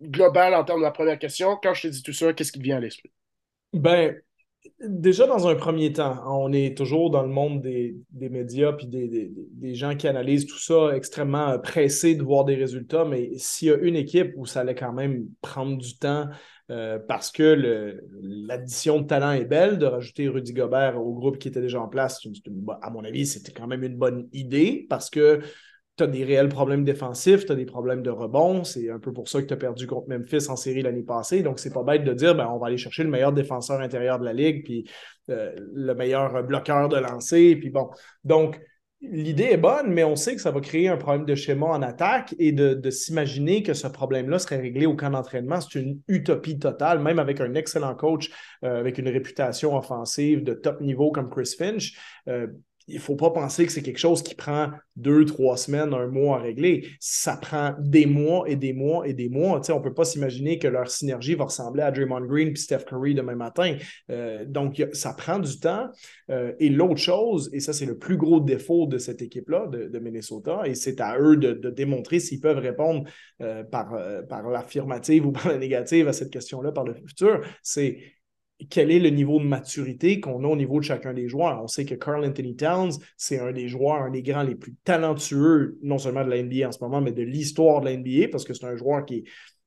globales en termes de la première question. Quand je te dis tout ça, qu'est-ce qui vient à l'esprit? Ben, déjà dans un premier temps, on est toujours dans le monde des, médias puis des, gens qui analysent tout ça extrêmement pressés de voir des résultats, mais s'il y a une équipe où ça allait quand même prendre du temps euh, parce que l'addition de talent est belle, de rajouter Rudy Gobert au groupe qui était déjà en place, à mon avis, c'était quand même une bonne idée parce que tu as des réels problèmes défensifs, tu as des problèmes de rebond. C'est un peu pour ça que tu as perdu contre Memphis en série l'année passée. Donc, c'est pas bête de dire ben, on va aller chercher le meilleur défenseur intérieur de la ligue, puis euh, le meilleur bloqueur de lancer. Puis bon. Donc, l'idée est bonne, mais on sait que ça va créer un problème de schéma en attaque et de, s'imaginer que ce problème-là serait réglé au camp d'entraînement, c'est une utopie totale, même avec un excellent coach euh, avec une réputation offensive de top niveau comme Chris Finch. Euh, il ne faut pas penser que c'est quelque chose qui prend deux, trois semaines, un mois à régler. Ça prend des mois et des mois et des mois. on ne peut pas s'imaginer que leur synergie va ressembler à Draymond Green et Steph Curry demain matin. Euh, donc, ça prend du temps. Euh, et l'autre chose, et ça, c'est le plus gros défaut de cette équipe-là, de, Minnesota, et c'est à eux de, démontrer s'ils peuvent répondre euh, par, par l'affirmative ou par la négative à cette question-là par le futur, c'est quel est le niveau de maturité qu'on a au niveau de chacun des joueurs. On sait que Carl Anthony Towns, c'est un des joueurs, un des grands les plus talentueux, non seulement de la NBA en ce moment, mais de l'histoire de la NBA, parce que c'est un joueur qui est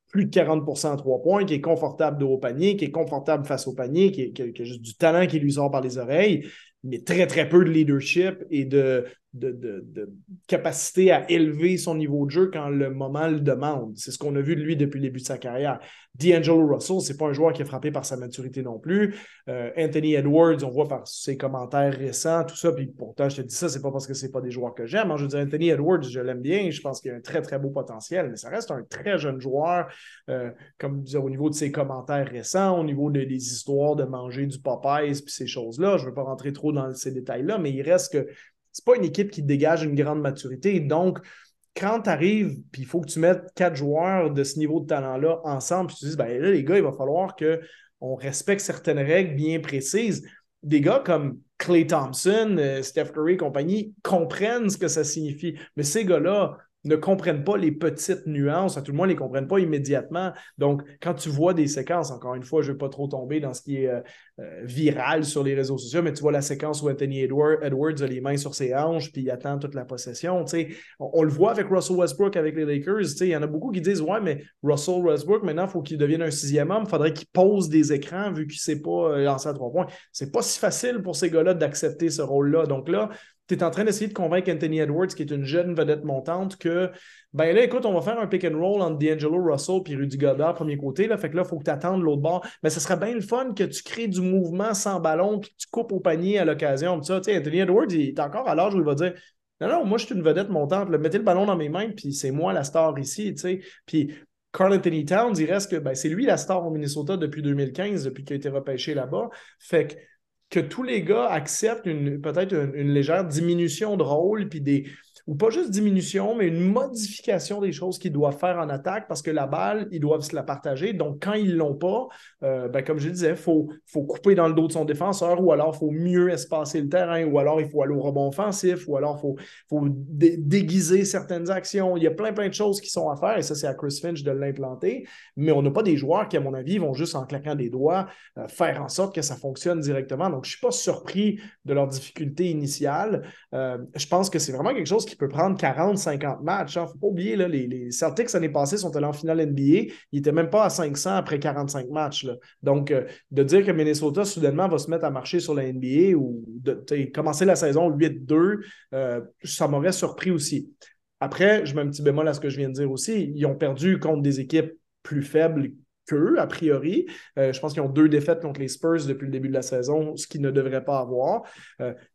plus de 40 à trois points, qui est confortable de haut panier, qui est confortable face au panier, qui, qui a juste du talent qui lui sort par les oreilles, mais très, très peu de leadership et de, de, capacité à élever son niveau de jeu quand le moment le demande. C'est ce qu'on a vu de lui depuis le début de sa carrière. D'Angelo Russell, c'est pas un joueur qui est frappé par sa maturité non plus. Euh, Anthony Edwards, on voit par ses commentaires récents, tout ça, puis pourtant, je te dis ça, c'est pas parce que c'est pas des joueurs que j'aime. Hein. Je veux dire, Anthony Edwards, je l'aime bien, je pense qu'il a un très, très beau potentiel, mais ça reste un très jeune joueur, euh, comme au niveau de ses commentaires récents, au niveau des histoires de manger du Popeyes, puis ces choses-là. Je veux pas rentrer trop dans ces détails-là, mais il reste que c'est pas une équipe qui dégage une grande maturité. Donc, quand tu arrives, puis il faut que tu mettes quatre joueurs de ce niveau de talent-là ensemble, puis tu dis, ben là, les gars, il va falloir qu'on respecte certaines règles bien précises. Des gars comme Clay Thompson, euh, Steph Curry et compagnie comprennent ce que ça signifie. Mais ces gars-là, ne comprennent pas les petites nuances, tout le moins, ne les comprennent pas immédiatement. Donc, quand tu vois des séquences, encore une fois, je ne vais pas trop tomber dans ce qui est euh, euh, viral sur les réseaux sociaux, mais tu vois la séquence où Anthony Edwards a les mains sur ses hanches puis il attend toute la possession. On, on, le voit avec Russell Westbrook avec les Lakers. Il y en a beaucoup qui disent Ouais, mais Russell Westbrook, maintenant, il faut qu'il devienne un sixième homme. Il faudrait qu'il pose des écrans vu qu'il ne sait pas euh, lancer à trois points. C'est pas si facile pour ces gars-là d'accepter ce rôle-là. Donc là, tu es en train d'essayer de convaincre Anthony Edwards, qui est une jeune vedette montante, que, ben là, écoute, on va faire un pick and roll entre D'Angelo Russell et Rudy Goddard, premier côté. Là, fait que là, il faut que tu attendes l'autre bord. Mais ce serait bien le fun que tu crées du mouvement sans ballon puis tu coupes au panier à l'occasion. Ça, Anthony Edwards, il est encore à l'âge où il va dire Non, non, moi, je suis une vedette montante. Mettez le ballon dans mes mains, puis c'est moi la star ici. Puis Carl Anthony Towns, il reste que ben, c'est lui la star au Minnesota depuis 2015, depuis qu'il a été repêché là-bas. Fait que que tous les gars acceptent peut-être une, légère diminution de rôle, puis des, ou pas juste diminution, mais une modification des choses qu'ils doivent faire en attaque parce que la balle, ils doivent se la partager. Donc, quand ils ne l'ont pas, euh, ben, comme je disais, il faut, faut, couper dans le dos de son défenseur ou alors il faut mieux espacer le terrain ou alors il faut aller au rebond offensif ou alors il faut, faut déguiser certaines actions. Il y a plein, plein de choses qui sont à faire et ça, c'est à Chris Finch de l'implanter. Mais on n'a pas des joueurs qui, à mon avis, vont juste en claquant des doigts euh, faire en sorte que ça fonctionne directement. Donc, je ne suis pas surpris de leur difficulté initiale. Euh, je pense que c'est vraiment quelque chose qui peut prendre 40, 50 matchs. Il ne faut pas oublier, là, les, les Celtics l'année passée sont allés en finale NBA. Ils n'étaient même pas à 500 après 45 matchs. Donc, euh, de dire que Minnesota, soudainement, va se mettre à marcher sur la NBA ou de commencer la saison 8-2, euh, ça m'aurait surpris aussi. Après, je mets un petit bémol à ce que je viens de dire aussi. Ils ont perdu contre des équipes plus faibles qu'eux, a priori. Euh, je pense qu'ils ont deux défaites contre les Spurs depuis le début de la saison, ce qu'ils ne devraient pas avoir.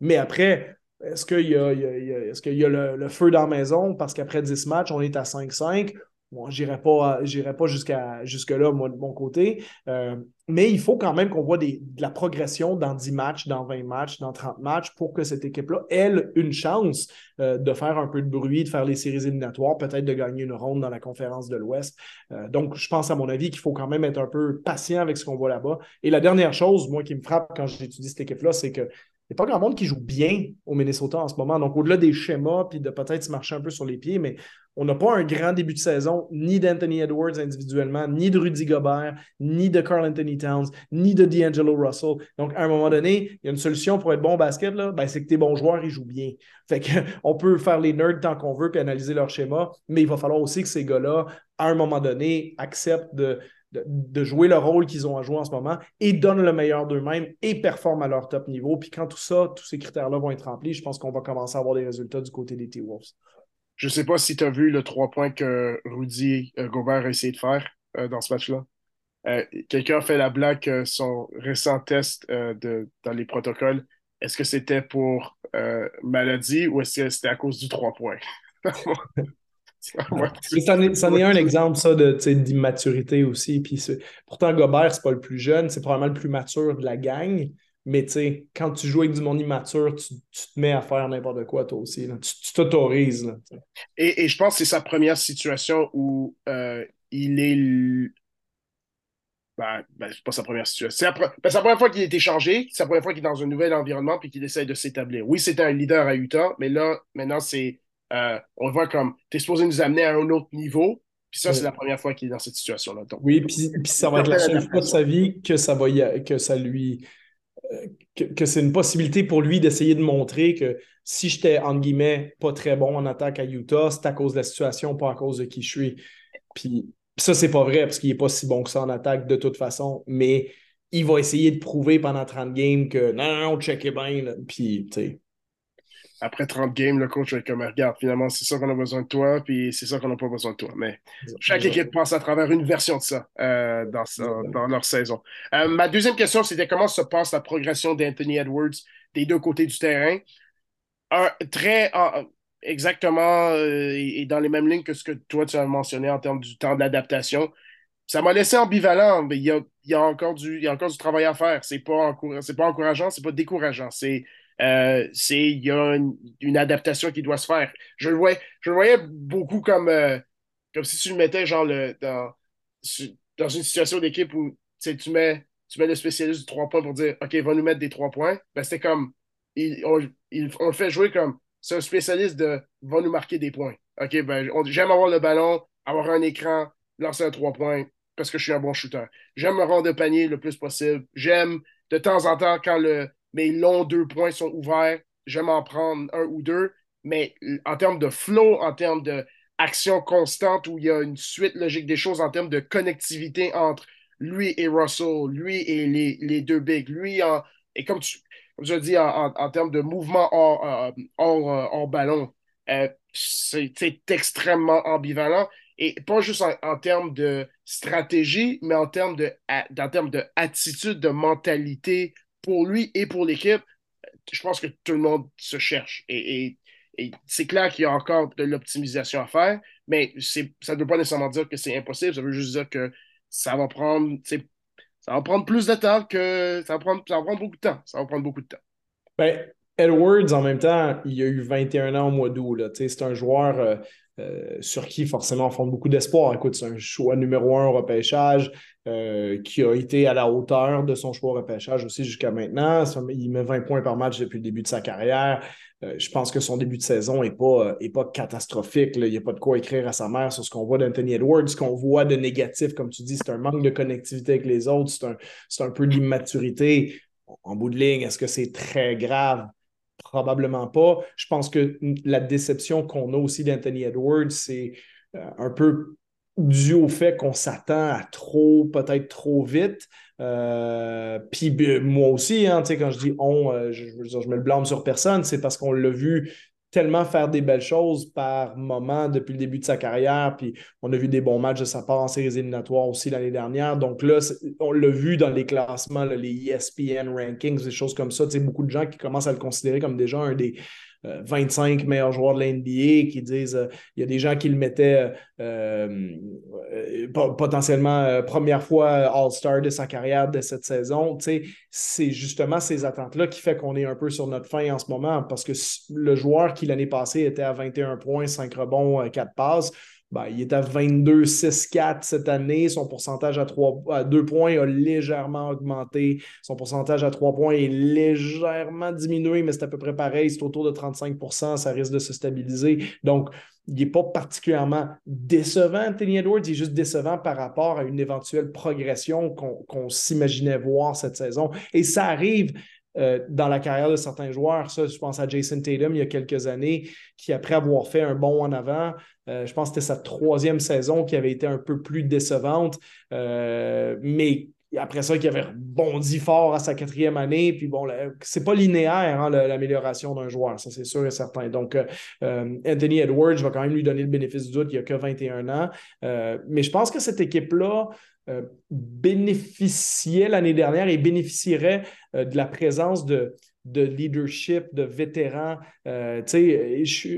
mais après, est-ce qu'il y a, le, feu dans la maison? Parce qu'après 10 matchs, on est à 5-5 Bon, j'irai pas, pas jusqu'à jusque-là, moi, de mon côté. Euh, mais il faut quand même qu'on voit de la progression dans 10 matchs, dans 20 matchs, dans 30 matchs pour que cette équipe-là ait une chance euh, de faire un peu de bruit, de faire les séries éliminatoires, peut-être de gagner une ronde dans la conférence de l'Ouest. Euh, donc, je pense, à mon avis, qu'il faut quand même être un peu patient avec ce qu'on voit là-bas. Et la dernière chose, moi, qui me frappe quand j'étudie cette équipe-là, c'est que n'y a pas grand monde qui joue bien au Minnesota en ce moment. Donc, au-delà des schémas, puis de peut-être se marcher un peu sur les pieds, mais on n'a pas un grand début de saison, ni d'Anthony Edwards individuellement, ni de Rudy Gobert, ni de Carl Anthony Towns, ni de D'Angelo Russell. Donc, à un moment donné, il y a une solution pour être bon au basket, ben, c'est que tes bons joueurs, ils jouent bien. Fait qu'on peut faire les nerds tant qu'on veut puis analyser leur schéma, mais il va falloir aussi que ces gars-là, à un moment donné, acceptent de, de, jouer le rôle qu'ils ont à jouer en ce moment et donnent le meilleur d'eux-mêmes et performent à leur top niveau. Puis quand tout ça, tous ces critères-là vont être remplis, je pense qu'on va commencer à avoir des résultats du côté des T-Wolves. Je ne sais pas si tu as vu le trois points que Rudy euh, Gobert a essayé de faire euh, dans ce match-là. Euh, quelqu'un a fait la blague son récent test dans les protocoles, est-ce que c'était pour maladie ou est-ce que c'était à cause du trois points? C'en est, un exemple, ça, d'immaturité aussi. Puis pourtant, Gobert, c'est pas le plus jeune, c'est probablement le plus mature de la gang. Mais tu quand tu joues avec du monde immature, tu, te mets à faire n'importe quoi, toi aussi. Tu t'autorises. Et, et, je pense que c'est sa première situation où euh, il est. Ben, ben c'est pas sa première situation. C'est la, ben, première fois qu'il est échangé, c'est la première fois qu'il est dans un nouvel environnement et qu'il essaie de s'établir. Oui, c'était un leader à Utah, mais là, maintenant, c'est euh, on voit comme tu es supposé nous amener à un autre niveau. Puis ça, c'est la première fois qu'il est dans cette situation-là. Oui, puis, ça va être la seule fois de sa vie que ça va que ça lui. Euh, que, c'est une possibilité pour lui d'essayer de montrer que si j'étais, entre guillemets, pas très bon en attaque à Utah, c'est à cause de la situation, pas à cause de qui je suis. Puis ça, c'est pas vrai parce qu'il est pas si bon que ça en attaque de toute façon, mais il va essayer de prouver pendant 30 games que non, non, non, checkez bien. Puis, tu sais, après 30 games, le coach va être comme regarde, finalement, c'est ça qu'on a besoin de toi, puis c'est ça qu'on n'a pas besoin de toi. Mais chaque équipe passe à travers une version de ça euh, dans, dans, leur saison. Euh, ma deuxième question, c'était comment se passe la progression d'Anthony Edwards des deux côtés du terrain? très exactement euh, et, dans les mêmes lignes que ce que toi tu as mentionné en termes du temps d'adaptation. Ça m'a laissé ambivalent, mais il y a, y a, encore du, il y a encore du travail à faire. C'est pas, pas encourageant, c'est pas décourageant. C'est euh, c'est il y a une, adaptation qui doit se faire. Je le voyais, je voyais beaucoup comme, euh, comme si tu le mettais genre le, dans, dans une situation d'équipe où tu mets, tu mets le spécialiste du trois points pour dire OK, va nous mettre des trois points. Ben, c'était comme il, on, le fait jouer comme c'est un spécialiste de va nous marquer des points. OK, ben, j'aime avoir le ballon, avoir un écran, lancer un trois points parce que je suis un bon shooter. J'aime me rendre de panier le plus possible. J'aime de temps en temps quand le, mes longs deux points sont ouverts. J'aime en prendre un ou deux. Mais en termes de flow, en termes d'action constante où il y a une suite logique des choses, en termes de connectivité entre lui et Russell, lui et les, les deux bigs, lui et comme tu, comme as dit, en, termes de mouvement hors, euh, ballon, euh, c'est extrêmement ambivalent. Et pas juste en, termes de stratégie, mais en termes de, en termes de attitude, de mentalité, pour lui et pour l'équipe, je pense que tout le monde se cherche. Et, c'est clair qu'il y a encore de l'optimisation à faire, mais ça ne veut pas nécessairement dire que c'est impossible. Ça veut juste dire que ça va prendre, ça va prendre plus de temps que. Ça va prendre, ça beaucoup de temps. Ça va prendre beaucoup de temps. Ben, Edwards, en même temps, il a eu 21 ans au mois d'août. C'est un joueur euh, euh, sur qui, forcément, on fonde beaucoup d'espoir. Écoute, c'est un choix numéro un au repêchage euh, qui a été à la hauteur de son choix au repêchage aussi jusqu'à maintenant. Il met 20 points par match depuis le début de sa carrière. je pense que son début de saison n'est pas, est catastrophique. Il n'y a pas de quoi écrire à sa mère sur ce qu'on voit d'Anthony Edwards. Ce qu'on voit de négatif, comme tu dis, c'est un manque de connectivité avec les autres. C'est un peu l'immaturité. En bout de ligne, est-ce que c'est très grave? Probablement pas. Je pense que la déception qu'on a aussi d'Anthony Edwards, c'est euh, un peu dû au fait qu'on s'attend à trop, peut-être trop vite. Euh, puis ben, moi aussi, hein, quand je dis on, euh, je, je, me le blâme sur personne, c'est parce qu'on l'a vu tellement faire des belles choses par moment depuis le début de sa carrière. Puis on a vu des bons matchs de sa part en séries éliminatoires aussi l'année dernière. Donc là, on l'a vu dans les classements, les ESPN rankings, des choses comme ça. Tu sais, beaucoup de gens qui commencent à le considérer comme déjà un des, 25 meilleurs joueurs de l'NBA, qui disent il y a des gens qui le mettaient potentiellement première fois All-Star de sa carrière de cette saison. C'est justement ces attentes-là qui fait qu'on est un peu sur notre fin en ce moment parce que le joueur qui l'année passée était à 21 points, 5 rebonds, 4 passes, ben, il est à 22, 6, 4 cette année. Son pourcentage à, 3, à 2 points a légèrement augmenté. Son pourcentage à 3 points est légèrement diminué, mais c'est à peu près pareil. C'est autour de 35% Ça risque de se stabiliser. Donc, il n'est pas particulièrement décevant, Anthony Edwards. Il est juste décevant par rapport à une éventuelle progression qu'on s'imaginait voir cette saison. Et ça arrive euh, dans la carrière de certains joueurs. Ça, je pense à Jason Tatum il y a quelques années, qui après avoir fait un bond en avant, euh, je pense que c'était sa troisième saison qui avait été un peu plus décevante, euh, mais après ça, qui avait bondi fort à sa quatrième année. Puis bon, c'est pas linéaire, hein, l'amélioration d'un joueur, ça c'est sûr et certain. Donc, Anthony Edwards, je vais quand même lui donner le bénéfice du doute, il n'y a que 21 ans. mais je pense que cette équipe-là, bénéficiait l'année dernière et bénéficierait de la présence de, de leadership, de vétérans. Euh,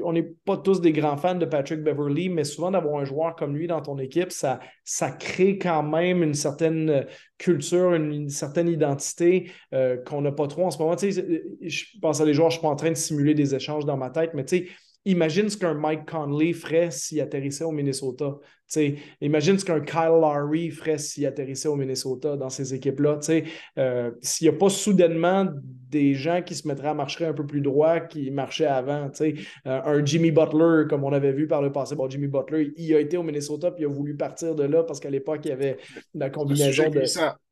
on n'est pas tous des grands fans de Patrick Beverly, mais souvent d'avoir un joueur comme lui dans ton équipe, ça, ça crée quand même une certaine culture, une, certaine identité qu'on n'a pas trop en ce moment. Je pense à des joueurs, je ne suis pas en train de simuler des échanges dans ma tête, mais tu sais, imagine ce qu'un Mike Conley ferait s'il atterrissait au Minnesota. imagine ce qu'un Kyle Lowry ferait s'il atterrissait au Minnesota dans ces équipes-là. Euh, s'il n'y a pas soudainement des gens qui se mettraient à marcher un peu plus droit qui marchaient avant. Euh, un Jimmy Butler, comme on avait vu par le passé. Bon, Jimmy Butler, il a été au Minnesota puis il a voulu partir de là parce qu'à l'époque, il y avait la combinaison de.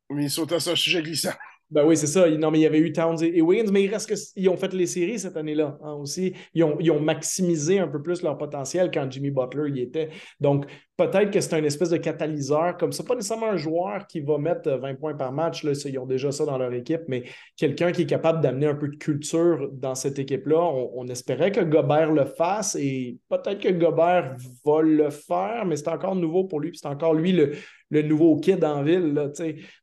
Minnesota, c'est un sujet glissant. Ben oui, c'est ça. Non, mais il y avait eu Towns et, Wiggins, mais il reste qu'ils ont fait les séries cette année-là hein, aussi. Ils ont, ils ont, maximisé un peu plus leur potentiel quand Jimmy Butler y était. Donc, peut-être que c'est un espèce de catalyseur comme ça. Pas nécessairement un joueur qui va mettre 20 points par match, là, ils ont déjà ça dans leur équipe, mais quelqu'un qui est capable d'amener un peu de culture dans cette équipe-là. On, espérait que Gobert le fasse et peut-être que Gobert va le faire, mais c'est encore nouveau pour lui, c'est encore lui le, nouveau kid en ville.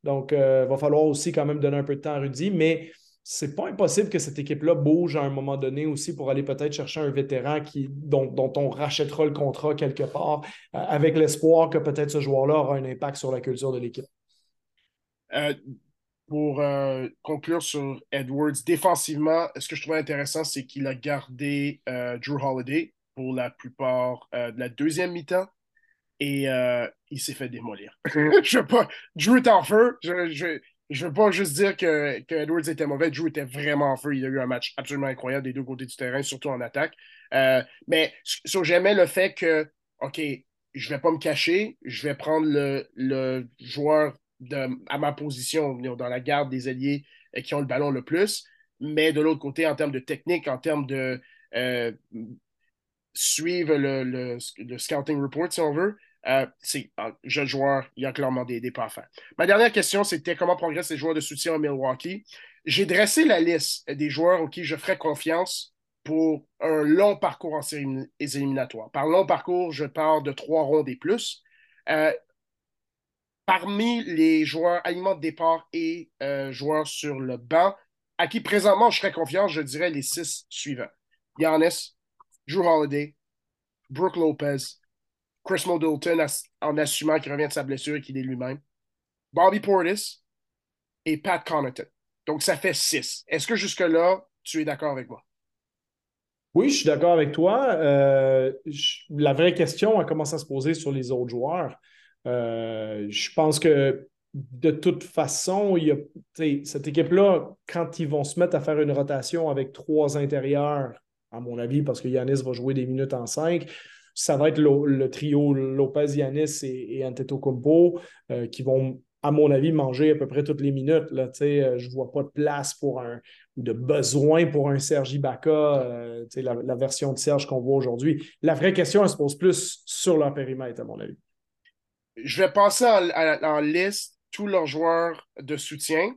Donc, il euh, va falloir aussi quand même donner un peu de temps à Rudy, mais c'est pas impossible que cette équipe-là bouge à un moment donné aussi pour aller peut-être chercher un vétéran qui, dont, on rachètera le contrat quelque part, euh, avec l'espoir que peut-être ce joueur-là aura un impact sur la culture de l'équipe. Euh, pour euh, conclure sur Edwards, défensivement, ce que je trouvais intéressant, c'est qu'il a gardé Drew Holiday pour la plupart de la deuxième mi-temps et il s'est fait démolir. je veux pas. Drew est en feu. je, je veux pas juste dire que, Edwards était mauvais. Drew était vraiment en feu. Il a eu un match absolument incroyable des deux côtés du terrain, surtout en attaque. Euh, mais j'aimais le fait que, OK, je vais pas me cacher, je vais prendre le, joueur à ma position dans la garde des alliés euh, qui ont le ballon le plus. Mais de l'autre côté, en termes de technique, en termes de euh, suivre le, le, scouting report, si on veut, euh, c'est un jeune joueur, il y a clairement des, des pas à faire. Ma dernière question, c'était comment progressent les joueurs de soutien à Milwaukee? J'ai dressé la liste des joueurs auxquels je ferais confiance pour un long parcours en séries éliminatoires. Par long parcours, je parle de trois rondes et plus. Euh, parmi les joueurs aliments de départ et euh, joueurs sur le banc, à qui présentement je ferais confiance, je dirais les six suivants. Giannis, Drew Holiday, Brooke Lopez, Chris Middleton en assumant qu'il revient de sa blessure et qu'il est lui-même. Bobby Portis et Pat Connaughton. Donc, ça fait six. Est-ce que jusque-là, tu es d'accord avec moi? Oui, je suis d'accord avec toi. Euh, la vraie question a commencé à se poser sur les autres joueurs. Euh, je pense que de toute façon, cette équipe-là, quand ils vont se mettre à faire une rotation avec trois intérieurs, à mon avis, parce que Yanis va jouer des minutes en cinq, ça va être le, trio Lopez, Yanis et, et Antetokounmpo euh, qui vont, à mon avis, manger à peu près toutes les minutes. Là, euh, je ne vois pas de place pour un ou de besoin pour un Sergi Ibaka, euh, la, la, version de Serge qu'on voit aujourd'hui. La vraie question, elle se pose plus sur leur périmètre, à mon avis. Je vais passer en, liste tous leurs joueurs de soutien.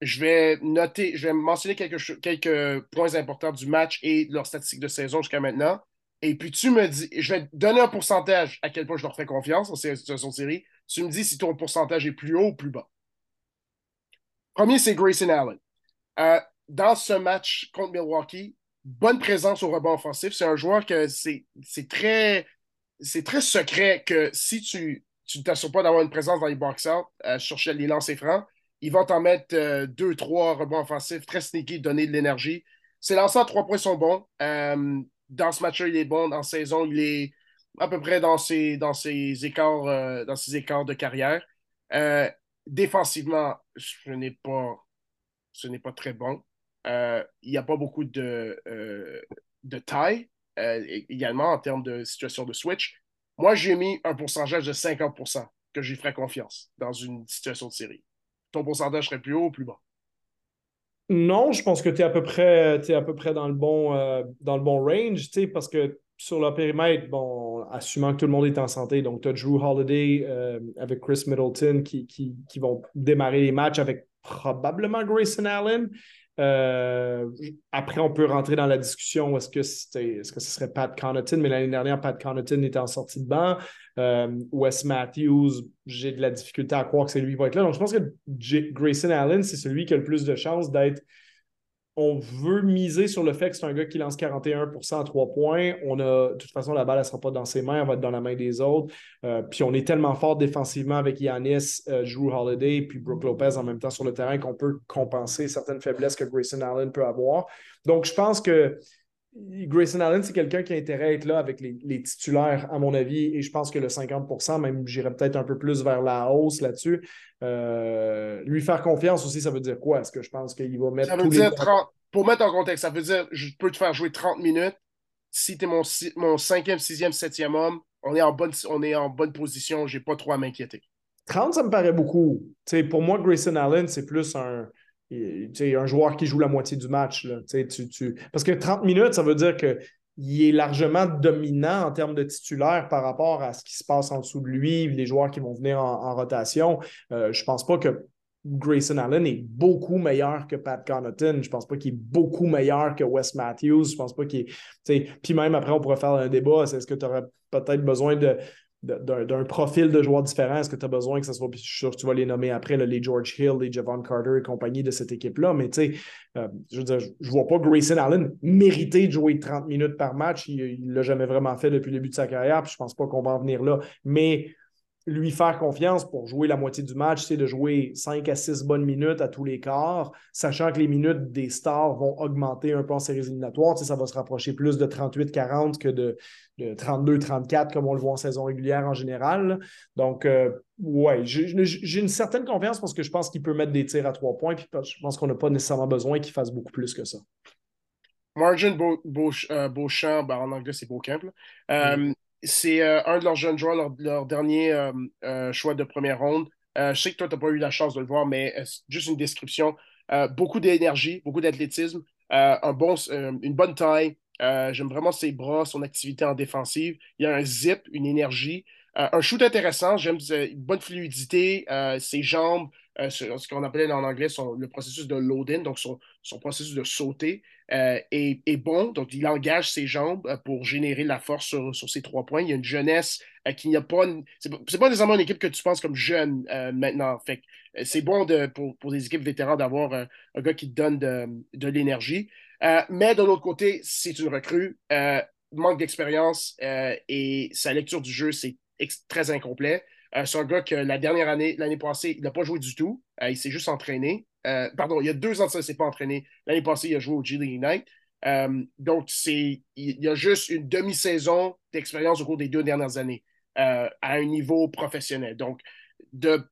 Je vais noter, je vais mentionner quelques, quelques points importants du match et de leurs statistiques de saison jusqu'à maintenant. Et puis tu me dis, je vais te donner un pourcentage à quel point je leur fais confiance en situation série. Tu me dis si ton pourcentage est plus haut ou plus bas. Premier, c'est Grayson Allen. Euh, dans ce match contre Milwaukee, bonne présence au rebond offensif. C'est un joueur que c'est très, très secret que si tu ne t'assures pas d'avoir une présence dans les box-out, euh, les lancers francs, ils vont t'en mettre euh, deux, trois rebonds offensifs, très sneaky, donner de l'énergie. Ses lancers à trois points sont bons. Euh, dans ce match-là, il est bon. En saison, il est à peu près dans ses, dans ses, écarts, euh, dans ses écarts de carrière. défensivement, ce n'est pas, pas très bon. il n'y a pas beaucoup de, de taille également en termes de situation de switch. Moi, j'ai mis un pourcentage de 50% que j'y ferais confiance dans une situation de série ton pourcentage serait plus haut ou plus bas? Non, je pense que tu es à peu près, dans, le bon, euh, dans le range, parce que sur le périmètre, bon, assumant que tout le monde est en santé, donc tu as Drew Holiday euh, avec Chris Middleton qui, qui, qui, vont démarrer les matchs avec probablement Grayson Allen. Euh, après, on peut rentrer dans la discussion est-ce que, est-ce que ce serait Pat Connaughton, mais l'année dernière, Pat Connaughton était en sortie de banc. Euh, Wes Matthews, j'ai de la difficulté à croire que c'est lui qui va être là. Donc, je pense que Grayson Allen, c'est celui qui a le plus de chances d'être on veut miser sur le fait que c'est un gars qui lance 41% à trois points. On a, de toute façon, la balle ne sera pas dans ses mains, elle va être dans la main des autres. Euh, puis on est tellement fort défensivement avec Yanis, euh, Drew Holiday, puis Brooke Lopez en même temps sur le terrain qu'on peut compenser certaines faiblesses que Grayson Allen peut avoir. Donc, je pense que Grayson Allen, c'est quelqu'un qui a intérêt à être là avec les, titulaires, à mon avis, et je pense que le 50% même j'irais peut-être un peu plus vers la hausse là-dessus. Euh, lui faire confiance aussi, ça veut dire quoi? Est-ce que je pense qu'il va mettre. Ça veut dire Pour mettre en contexte, ça veut dire je peux te faire jouer 30 minutes. Si tu es mon, mon cinquième, sixième, septième homme, on est en bonne, on est en bonne position, j'ai pas trop à m'inquiéter. 30, ça me paraît beaucoup. pour moi, Grayson Allen, c'est plus un un joueur qui joue la moitié du match. Là, tu, Parce que 30 minutes, ça veut dire qu'il est largement dominant en termes de titulaire par rapport à ce qui se passe en dessous de lui, les joueurs qui vont venir en, rotation. Euh, je ne pense pas que Grayson Allen est beaucoup meilleur que Pat Connaughton. Je pense pas qu'il est beaucoup meilleur que Wes Matthews. Je pense pas qu'il est. Puis même après, on pourrait faire un débat. Est-ce que tu aurais peut-être besoin de, d'un profil de joueurs différent. Est-ce que tu as besoin que ce soit, je suis sûr que tu vas les nommer après, les George Hill, les Javon Carter et compagnie de cette équipe-là, mais tu sais, euh, je veux dire, je vois pas Grayson Allen mériter de jouer 30 minutes par match. Il ne l'a jamais vraiment fait depuis le début de sa carrière, puis je pense pas qu'on va en venir là. Mais lui faire confiance pour jouer la moitié du match, c'est de jouer 5 à 6 bonnes minutes à tous les quarts, sachant que les minutes des stars vont augmenter un peu en séries éliminatoires. ça va se rapprocher plus de 38-40 que de, 32-34 comme on le voit en saison régulière en général. Donc, euh, ouais, j'ai une certaine confiance parce que je pense qu'il peut mettre des tirs à trois points, puis je pense qu'on n'a pas nécessairement besoin qu'il fasse beaucoup plus que ça. Margin euh, Beauchamp, ben, en anglais c'est Beaucamp. Euh, c'est euh, un de leurs jeunes joueurs, leur, dernier euh, euh, choix de première ronde. je sais que toi, tu n'as pas eu la chance de le voir, mais juste une description. beaucoup d'énergie, beaucoup d'athlétisme, une bonne taille. J'aime vraiment ses bras, son activité en défensive. Il y a un zip, une énergie. Un shoot intéressant, j'aime une bonne fluidité, ses jambes, ce qu'on appelait en anglais le processus de loading, donc son, son processus de sauter. Euh, est, bon. Donc, il engage ses jambes euh, pour générer la force sur, sur ses trois points. Il y a une jeunesse euh, qui n'a pas. C'est pas nécessairement une équipe que tu penses comme jeune maintenant. Fait c'est bon de, pour, pour, des équipes vétérans d'avoir un gars qui te donne de, de l'énergie. mais de l'autre côté, c'est une recrue, manque d'expérience et sa lecture du jeu, c'est très incomplet. c'est un gars que la dernière année, l'année passée, il n'a pas joué du tout. il s'est juste entraîné. Euh, pardon, il y a deux ans de ça, il ne s'est pas entraîné. L'année passée, il a joué au G League United. Euh, donc, il y a juste une demi-saison d'expérience au cours des deux dernières années euh, à un niveau professionnel. Donc, de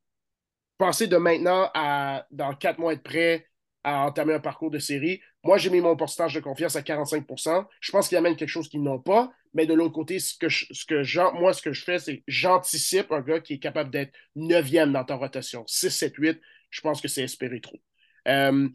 passer de maintenant à dans quatre mois être prêt à entamer un parcours de série, moi, j'ai mis mon pourcentage de confiance à 45% Je pense qu'il amène quelque chose qu'ils n'ont pas, mais de l'autre côté, ce que, ce que moi, ce que je fais, c'est j'anticipe un gars qui est capable d'être neuvième dans ta rotation, 6, 7, 8 je pense que c'est espéré trop. Euh,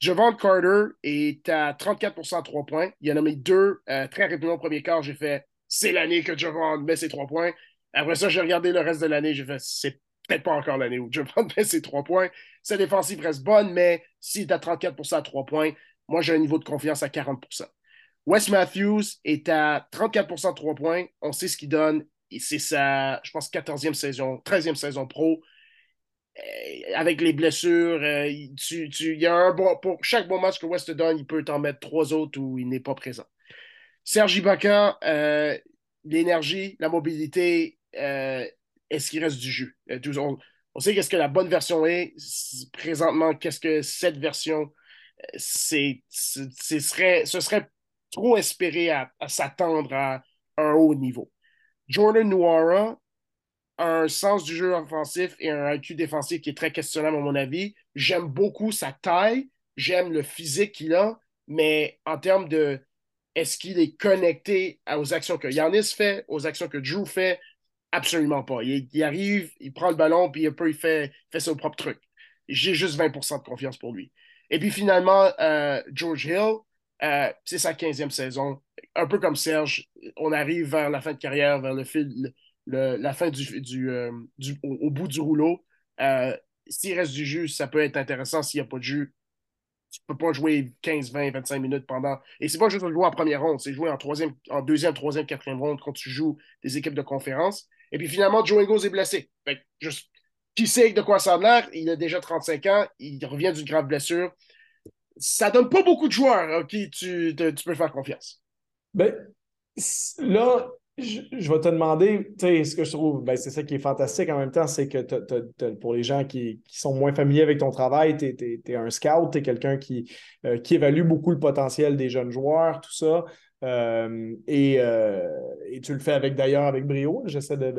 Javon Carter est à 34% à 3 points. Il en a mis deux euh, très rapidement au premier quart. J'ai fait c'est l'année que Javon met ses 3 points. Après ça, j'ai regardé le reste de l'année. J'ai fait c'est peut-être pas encore l'année où Javon met ses 3 points. Sa défensive reste bonne, mais s'il est à 34% à 3 points, moi j'ai un niveau de confiance à 40% Wes Matthews est à 34% à 3 points. On sait ce qu'il donne. C'est sa, je pense, 14e saison, 13e saison pro avec les blessures, il y a un bon, pour chaque bon match que West donne, il peut t'en mettre trois autres où il n'est pas présent. Sergi Ibaka, l'énergie, la mobilité, est-ce qu'il reste du jus? On, sait qu'est-ce que la bonne version est. Présentement, qu'est-ce que cette version, ce serait, trop espéré à, s'attendre à un haut niveau. Jordan Noira a un sens du jeu offensif et un IQ défensif qui est très questionnable à mon avis. J'aime beaucoup sa taille, j'aime le physique qu'il a, mais en termes de est-ce qu'il est connecté aux actions que Yanis fait, aux actions que Drew fait? Absolument pas. Il, arrive, il prend le ballon, puis un peu, il fait son propre truc. J'ai juste 20% de confiance pour lui. Et puis finalement, euh, George Hill, euh, c'est sa 15e saison. Un peu comme Serge, on arrive vers la fin de carrière, vers le fil, la fin du, euh, au, bout du rouleau. S'il reste du jus, ça peut être intéressant. S'il n'y a pas de jus, tu ne peux pas jouer 15, 20, 25 minutes pendant. Et c'est pas juste jouer en première ronde, c'est jouer en, troisième, en deuxième, troisième, quatrième ronde quand tu joues des équipes de conférence. Et puis finalement, Joe Ingles est blessé. juste, qui sait de quoi ça a l'air? Il a déjà 35 ans, il revient d'une grave blessure ça donne pas beaucoup de joueurs à qui tu, peux faire confiance. Ben, là, je, vais te demander, tu sais, ce que je trouve, ben, c'est ça qui est fantastique en même temps, c'est que pour les gens qui, sont moins familiers avec ton travail, tu es, un scout, tu es quelqu'un euh, qui évalue beaucoup le potentiel des jeunes joueurs, tout ça. Euh, euh, et, tu le fais avec d'ailleurs avec brio. J'essaie de,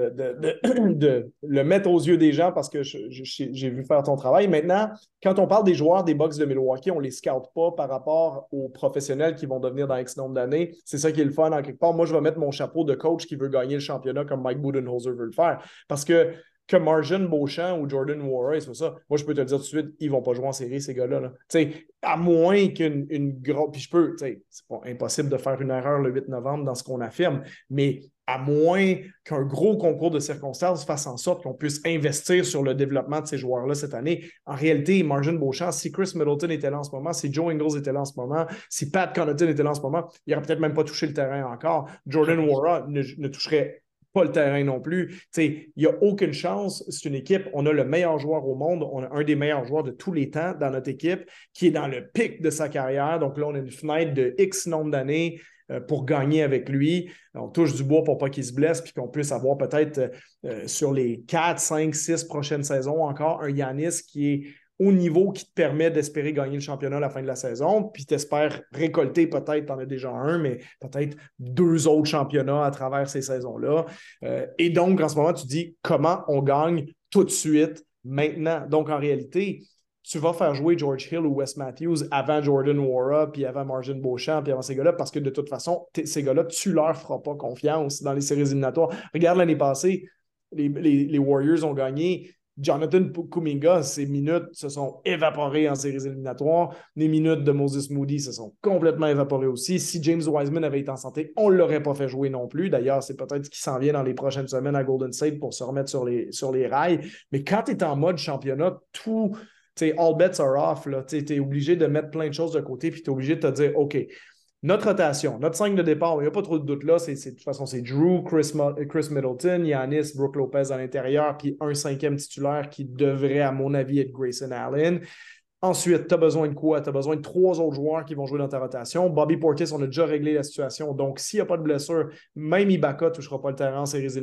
le mettre aux yeux des gens parce que j'ai vu faire ton travail. Maintenant, quand on parle des joueurs des Bucks de Milwaukee, on les scoute pas par rapport aux professionnels qui vont devenir dans X nombre d'années. C'est ça qui est le fun en quelque part. Moi, je vais mettre mon chapeau de coach qui veut gagner le championnat comme Mike Budenholzer veut le faire. Parce que que Margin Beauchamp ou Jordan Warren, c'est ça. Moi, je peux te dire tout de suite, ils ne vont pas jouer en série, ces gars-là. sais, À moins qu'une une grosse. Puis je peux, c'est pas impossible de faire une erreur le 8 novembre dans ce qu'on affirme, mais à moins qu'un gros concours de circonstances fasse en sorte qu'on puisse investir sur le développement de ces joueurs-là cette année. En réalité, Margin Beauchamp, si Chris Middleton était là en ce moment, si Joe Ingles était là en ce moment, si Pat Connaughton était là en ce moment, il n'aurait peut-être même pas touché le terrain encore. Jordan ne, ne toucherait pas le terrain non plus. Il n'y a aucune chance. C'est une équipe, on a le meilleur joueur au monde, on a un des meilleurs joueurs de tous les temps dans notre équipe qui est dans le pic de sa carrière. Donc là, on a une fenêtre de X nombre d'années euh, pour gagner avec lui. On touche du bois pour pas qu'il se blesse, puis qu'on puisse avoir peut-être euh, sur les 4, 5, 6 prochaines saisons encore un Yanis qui est au niveau qui te permet d'espérer gagner le championnat à la fin de la saison, puis tu espères récolter peut-être, tu en as déjà un, mais peut-être deux autres championnats à travers ces saisons-là. Euh, et donc, en ce moment, tu dis comment on gagne tout de suite, maintenant. Donc, en réalité, tu vas faire jouer George Hill ou Wes Matthews avant Jordan Wara, puis avant Margin Beauchamp, puis avant ces gars-là, parce que de toute façon, ces gars-là, tu leur feras pas confiance dans les séries éliminatoires. Regarde l'année passée, les, les, Warriors ont gagné Jonathan Kuminga, ses minutes se sont évaporées en séries éliminatoires. Les minutes de Moses Moody se sont complètement évaporées aussi. Si James Wiseman avait été en santé, on ne l'aurait pas fait jouer non plus. D'ailleurs, c'est peut-être ce qui s'en vient dans les prochaines semaines à Golden State pour se remettre sur les, rails. Mais quand tu es en mode championnat, tout, all bets are off. Tu es obligé de mettre plein de choses de côté, puis tu es obligé de te dire, OK, notre rotation, notre 5 de départ, il n'y a pas trop de doute là. C'est, de toute façon, c'est Drew, Chris, Middleton, Yanis, Brooke Lopez à l'intérieur, puis un cinquième titulaire qui devrait, à mon avis, être Grayson Allen. Ensuite, tu as besoin de quoi? Tu as besoin de trois autres joueurs qui vont jouer dans ta rotation. Bobby Portis, on a déjà réglé la situation. Donc, s'il n'y a pas de blessure, même Ibaka ne touchera pas le terrain en séries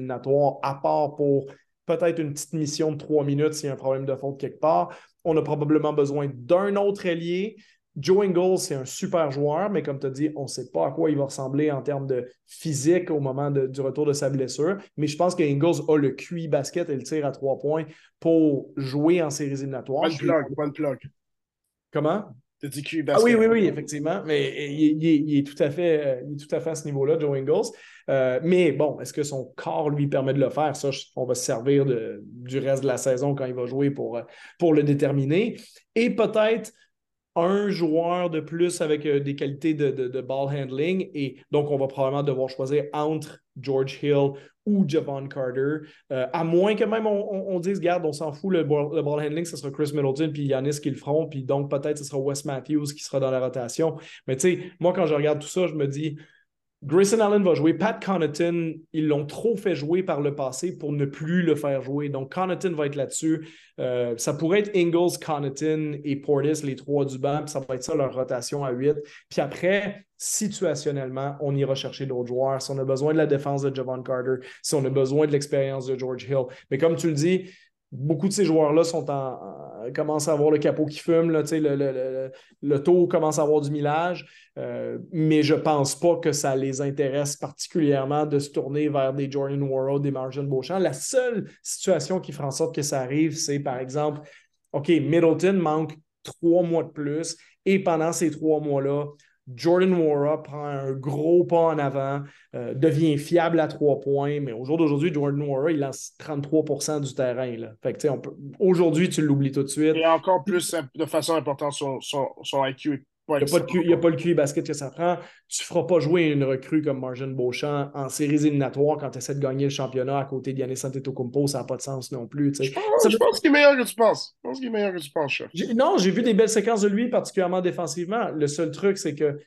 à part pour peut-être une petite mission de trois minutes s'il y a un problème de faute quelque part. On a probablement besoin d'un autre ailier. Joe Ingles, c'est un super joueur, mais comme tu as dit, on ne sait pas à quoi il va ressembler en termes de physique au moment du retour de sa blessure. Mais je pense qu'Ingles a le QI basket et le tir à trois points pour jouer en séries éliminatoires. One plug, one plug. Comment? Tu dit QI basket. Ah oui, oui, oui, effectivement. Mais il, est, tout à fait, il est tout à fait à ce niveau-là, Joe Ingles. Euh, mais bon, est-ce que son corps lui permet de le faire? Ça, on va se servir du reste de la saison quand il va jouer pour, pour le déterminer. Et peut-être un joueur de plus avec euh, des qualités de, ball handling. Et donc, on va probablement devoir choisir entre George Hill ou Javon Carter. Euh, à moins que même on, dise, garde, on s'en fout, le ball, handling, ce sera Chris Middleton puis Yanis qui le feront. Puis donc, peut-être ce sera Wes Matthews qui sera dans la rotation. Mais tu sais, moi, quand je regarde tout ça, je me dis, Grayson Allen va jouer. Pat Connaughton, ils l'ont trop fait jouer par le passé pour ne plus le faire jouer. Donc, Connaughton va être là-dessus. Euh, ça pourrait être Ingles, Connaughton et Portis, les trois du banc. Puis ça va être ça leur rotation à 8. Puis après, situationnellement, on ira chercher d'autres joueurs. Si on a besoin de la défense de Javon Carter, si on a besoin de l'expérience de George Hill. Mais comme tu le dis, beaucoup de ces joueurs-là sont en, commencent à avoir le capot qui fume, le, taux commence à avoir du millage, euh, mais je ne pense pas que ça les intéresse particulièrement de se tourner vers des Jordan World, des Margin Beauchamp. La seule situation qui fera en sorte que ça arrive, c'est par exemple, OK, Middleton manque trois mois de plus, et pendant ces trois mois-là, Jordan Wara prend un gros pas en avant, euh, devient fiable à trois points, mais au jour d'aujourd'hui, Jordan Wara, il lance 33% du terrain. Là. Fait que, aujourd'hui, tu l'oublies tout de suite. Et encore plus de façon importante, son, son, son IQ est il n'y a, pas le QI basket que ça prend. Tu ne feras pas jouer une recrue comme Margin Beauchamp en séries éliminatoires quand tu essaies de gagner le championnat à côté d'Yannis Antetokounmpo. Ça n'a pas de sens non plus. Je pense, qu'il est meilleur que tu penses. Je pense qu'il est meilleur que tu penses, Non, j'ai vu des belles séquences de lui, particulièrement défensivement. Le seul truc, c'est que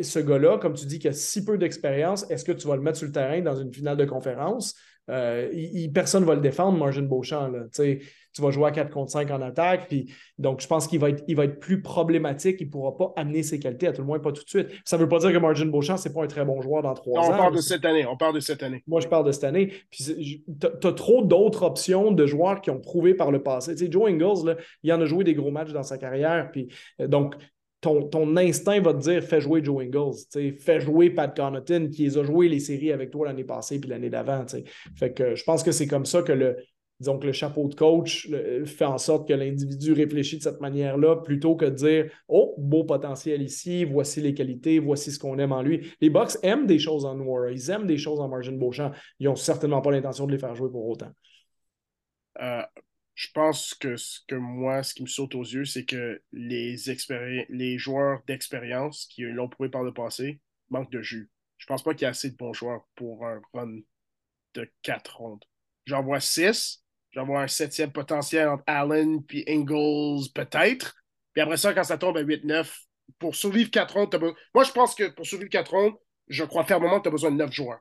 ce gars-là, comme tu dis, qui a si peu d'expérience, est-ce que tu vas le mettre sur le terrain dans une finale de conférence? Euh, personne ne va le défendre, Margin Beauchamp. Là, tu vas jouer à 4 contre 5 en attaque. Puis, donc, je pense qu'il va être, il va être plus problématique. Il ne pourra pas amener ses qualités, à tout le moins pas tout de suite. Ça ne veut pas dire que Margin Beauchamp, ce n'est pas un très bon joueur dans trois ans. On parle de cette année. On parle de cette année. Moi, je parle de cette année. Puis, tu as trop d'autres options de joueurs qui ont prouvé par le passé. Tu sais, Joe Ingles, là, il en a joué des gros matchs dans sa carrière. Puis, euh, donc, ton, ton, instinct va te dire fais jouer Joe Ingles, fais jouer Pat Connaughton qui les a joué les séries avec toi l'année passée puis l'année d'avant. Fait que je pense que c'est comme ça que le, disons que le chapeau de coach fait en sorte que l'individu réfléchit de cette manière-là plutôt que de dire Oh, beau potentiel ici, voici les qualités, voici ce qu'on aime en lui. Les Bucks aiment des choses en Noir, ils aiment des choses en Margin Beauchamp. Ils n'ont certainement pas l'intention de les faire jouer pour autant. Euh, je pense que ce que moi, ce qui me saute aux yeux, c'est que les, les joueurs d'expérience qui l'ont prouvé par le passé manquent de jus. Je pense pas qu'il y a assez de bons joueurs pour un run de quatre rondes. J'en vois vois un septième potentiel entre Allen et Ingles, peut-être. Puis après ça, quand ça tombe à 8-9, pour survivre quatre rondes, moi, je pense que pour survivre quatre rondes, je crois fermement que tu as besoin de neuf joueurs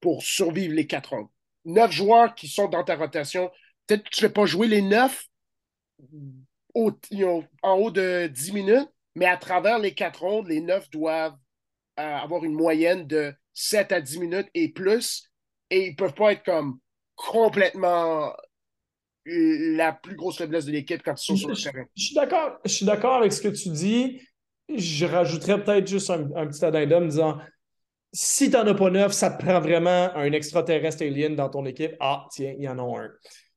pour survivre les quatre rondes. Neuf joueurs qui sont dans ta rotation peut-être que tu ne fais pas jouer les neuf en haut de 10 minutes, mais à travers les quatre rondes, les neuf doivent euh, avoir une moyenne de 7 à 10 minutes et plus. Et ils ne peuvent pas être comme complètement la plus grosse faiblesse de l'équipe quand ils sont sur le terrain. Je suis d'accord. Je suis d'accord avec ce que tu dis. Je rajouterais peut-être juste un, petit addendum disant si tu n'en as pas neuf, ça te prend vraiment un extraterrestre alien dans ton équipe. Ah, tiens, il y en a un.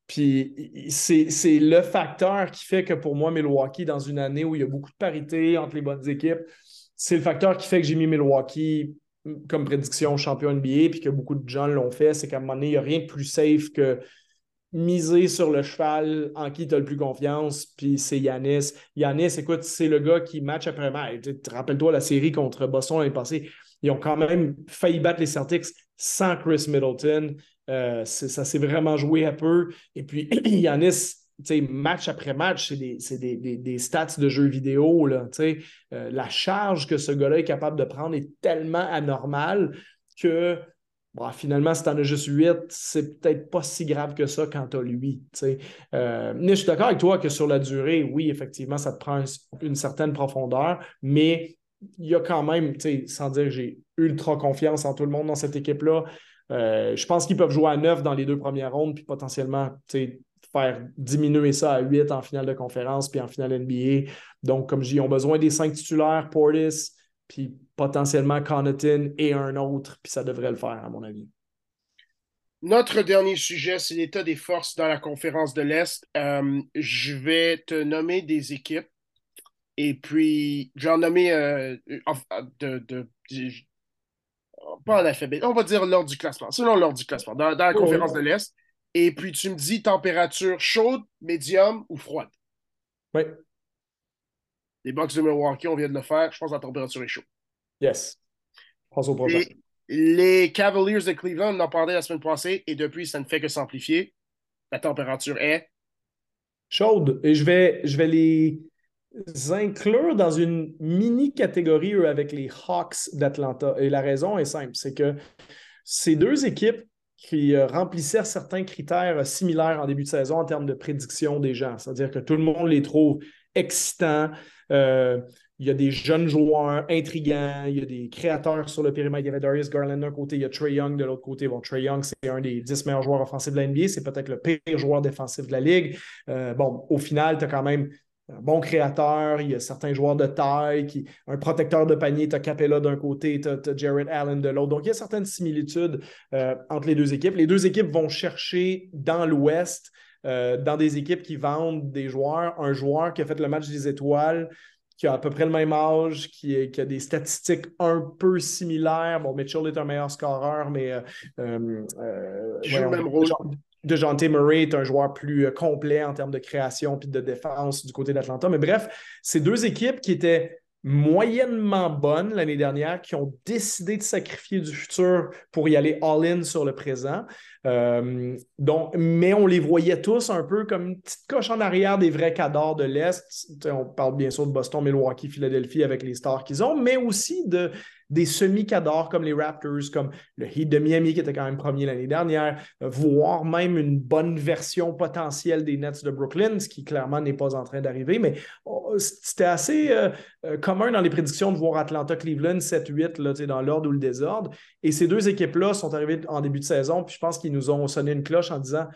Puis c'est le facteur qui fait que pour moi, Milwaukee, dans une année où il y a beaucoup de parité entre les bonnes équipes, c'est le facteur qui fait que j'ai mis Milwaukee comme prédiction champion NBA, puis que beaucoup de gens l'ont fait, c'est qu'à un moment donné, il n'y a rien de plus safe que miser sur le cheval en qui tu as le plus confiance, puis c'est Yanis. Yanis, écoute, c'est le gars qui match après match. Rappelle-toi la série contre Boston l'année passée. Ils ont quand même failli battre les Celtics sans Chris Middleton. Euh, ça s'est vraiment joué un peu. Et puis, Yanis, match après match, c'est des, stats de jeux vidéo. Là, euh, la charge que ce gars-là est capable de prendre est tellement anormale que finalement, si tu en as juste 8, c'est peut-être pas si grave que ça quand tu as lui. Euh, mais je suis d'accord avec toi que sur la durée, oui, effectivement, ça te prend une certaine profondeur, mais il y a quand même, sans dire que j'ai ultra confiance en tout le monde dans cette équipe-là, euh, je pense qu'ils peuvent jouer à 9 dans les deux premières rondes, puis potentiellement faire diminuer ça à 8 en finale de conférence, puis en finale NBA. Donc, comme je dis, ils ont besoin des cinq titulaires, Portis, puis potentiellement Connaughton et un autre, puis ça devrait le faire, à mon avis. Notre dernier sujet, c'est l'état des forces dans la conférence de l'Est. Euh, je vais te nommer des équipes et puis j'en nommer euh, de, de, pas en alphabet, on va dire l'ordre du classement, selon l'ordre du classement, dans, la conférence de l'Est. Et puis tu me dis température chaude, médium ou froide. Oui. Les Bucks de Milwaukee, on vient de le faire. Je pense que la température est chaude. Yes. Pense au prochain. Les, Cavaliers de Cleveland, on en parlait la semaine passée et depuis, ça ne fait que s'amplifier. La température est chaude. Et je vais, je vais les inclure dans une mini catégorie eux, avec les Hawks d'Atlanta. Et la raison est simple, c'est que ces deux équipes qui euh, remplissaient certains critères similaires en début de saison en termes de prédiction des gens. C'est-à-dire que tout le monde les trouve excitants. Euh, il y a des jeunes joueurs intrigants, il y a des créateurs sur le périmètre. Il y avait Darius Garland d'un côté, il y a Trey Young de l'autre côté. Bon, Trey Young, c'est un des 10 meilleurs joueurs offensifs de la NBA, c'est peut-être le pire joueur défensif de la Ligue. Euh, bon, au final, tu as quand même un bon créateur, il y a certains joueurs de taille, qui, un protecteur de panier, tu as Capella d'un côté, tu as, Jared Allen de l'autre. Donc, il y a certaines similitudes euh, entre les deux équipes. Les deux équipes vont chercher dans l'Ouest, euh, dans des équipes qui vendent des joueurs, un joueur qui a fait le match des étoiles, qui a à peu près le même âge, qui, a des statistiques un peu similaires. Bon, Mitchell est un meilleur scoreur, mais. Euh, le même rôle. DeJounte Murray est un joueur plus euh, complet en termes de création et de défense du côté d'Atlanta. Mais bref, ces deux équipes qui étaient moyennement bonnes l'année dernière, qui ont décidé de sacrifier du futur pour y aller all-in sur le présent. Euh, donc, mais on les voyait tous un peu comme une petite coche en arrière des vrais cadors de l'Est. On parle bien sûr de Boston, Milwaukee, Philadelphie avec les stars qu'ils ont, mais aussi de des semi-cadors comme les Raptors, comme le Heat de Miami qui était quand même premier l'année dernière, voire même une bonne version potentielle des Nets de Brooklyn, ce qui clairement n'est pas en train d'arriver. Mais oh, c'était assez euh, euh, commun dans les prédictions de voir Atlanta-Cleveland 7-8 dans l'ordre ou le désordre. Et ces deux équipes-là sont arrivées en début de saison, puis je pense qu'ils nous ont sonné une cloche en disant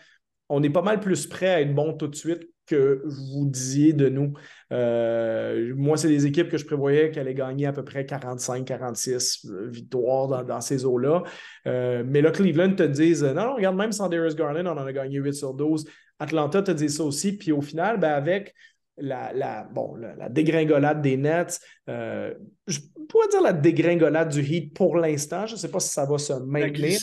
on est pas mal plus prêt à être bon tout de suite que vous disiez de nous. Euh, moi, c'est des équipes que je prévoyais qu'elles allaient gagner à peu près 45-46 euh, victoires dans, ces eaux-là. Euh, mais là, Cleveland te disent non, non, regarde, même sans Darius Garland, on en a gagné 8 sur 12. Atlanta te dit ça aussi. Puis au final, ben, avec la, bon, la, dégringolade des Nets. Euh, je pourrais dire la dégringolade du Heat pour l'instant. Je ne sais pas si ça va se maintenir.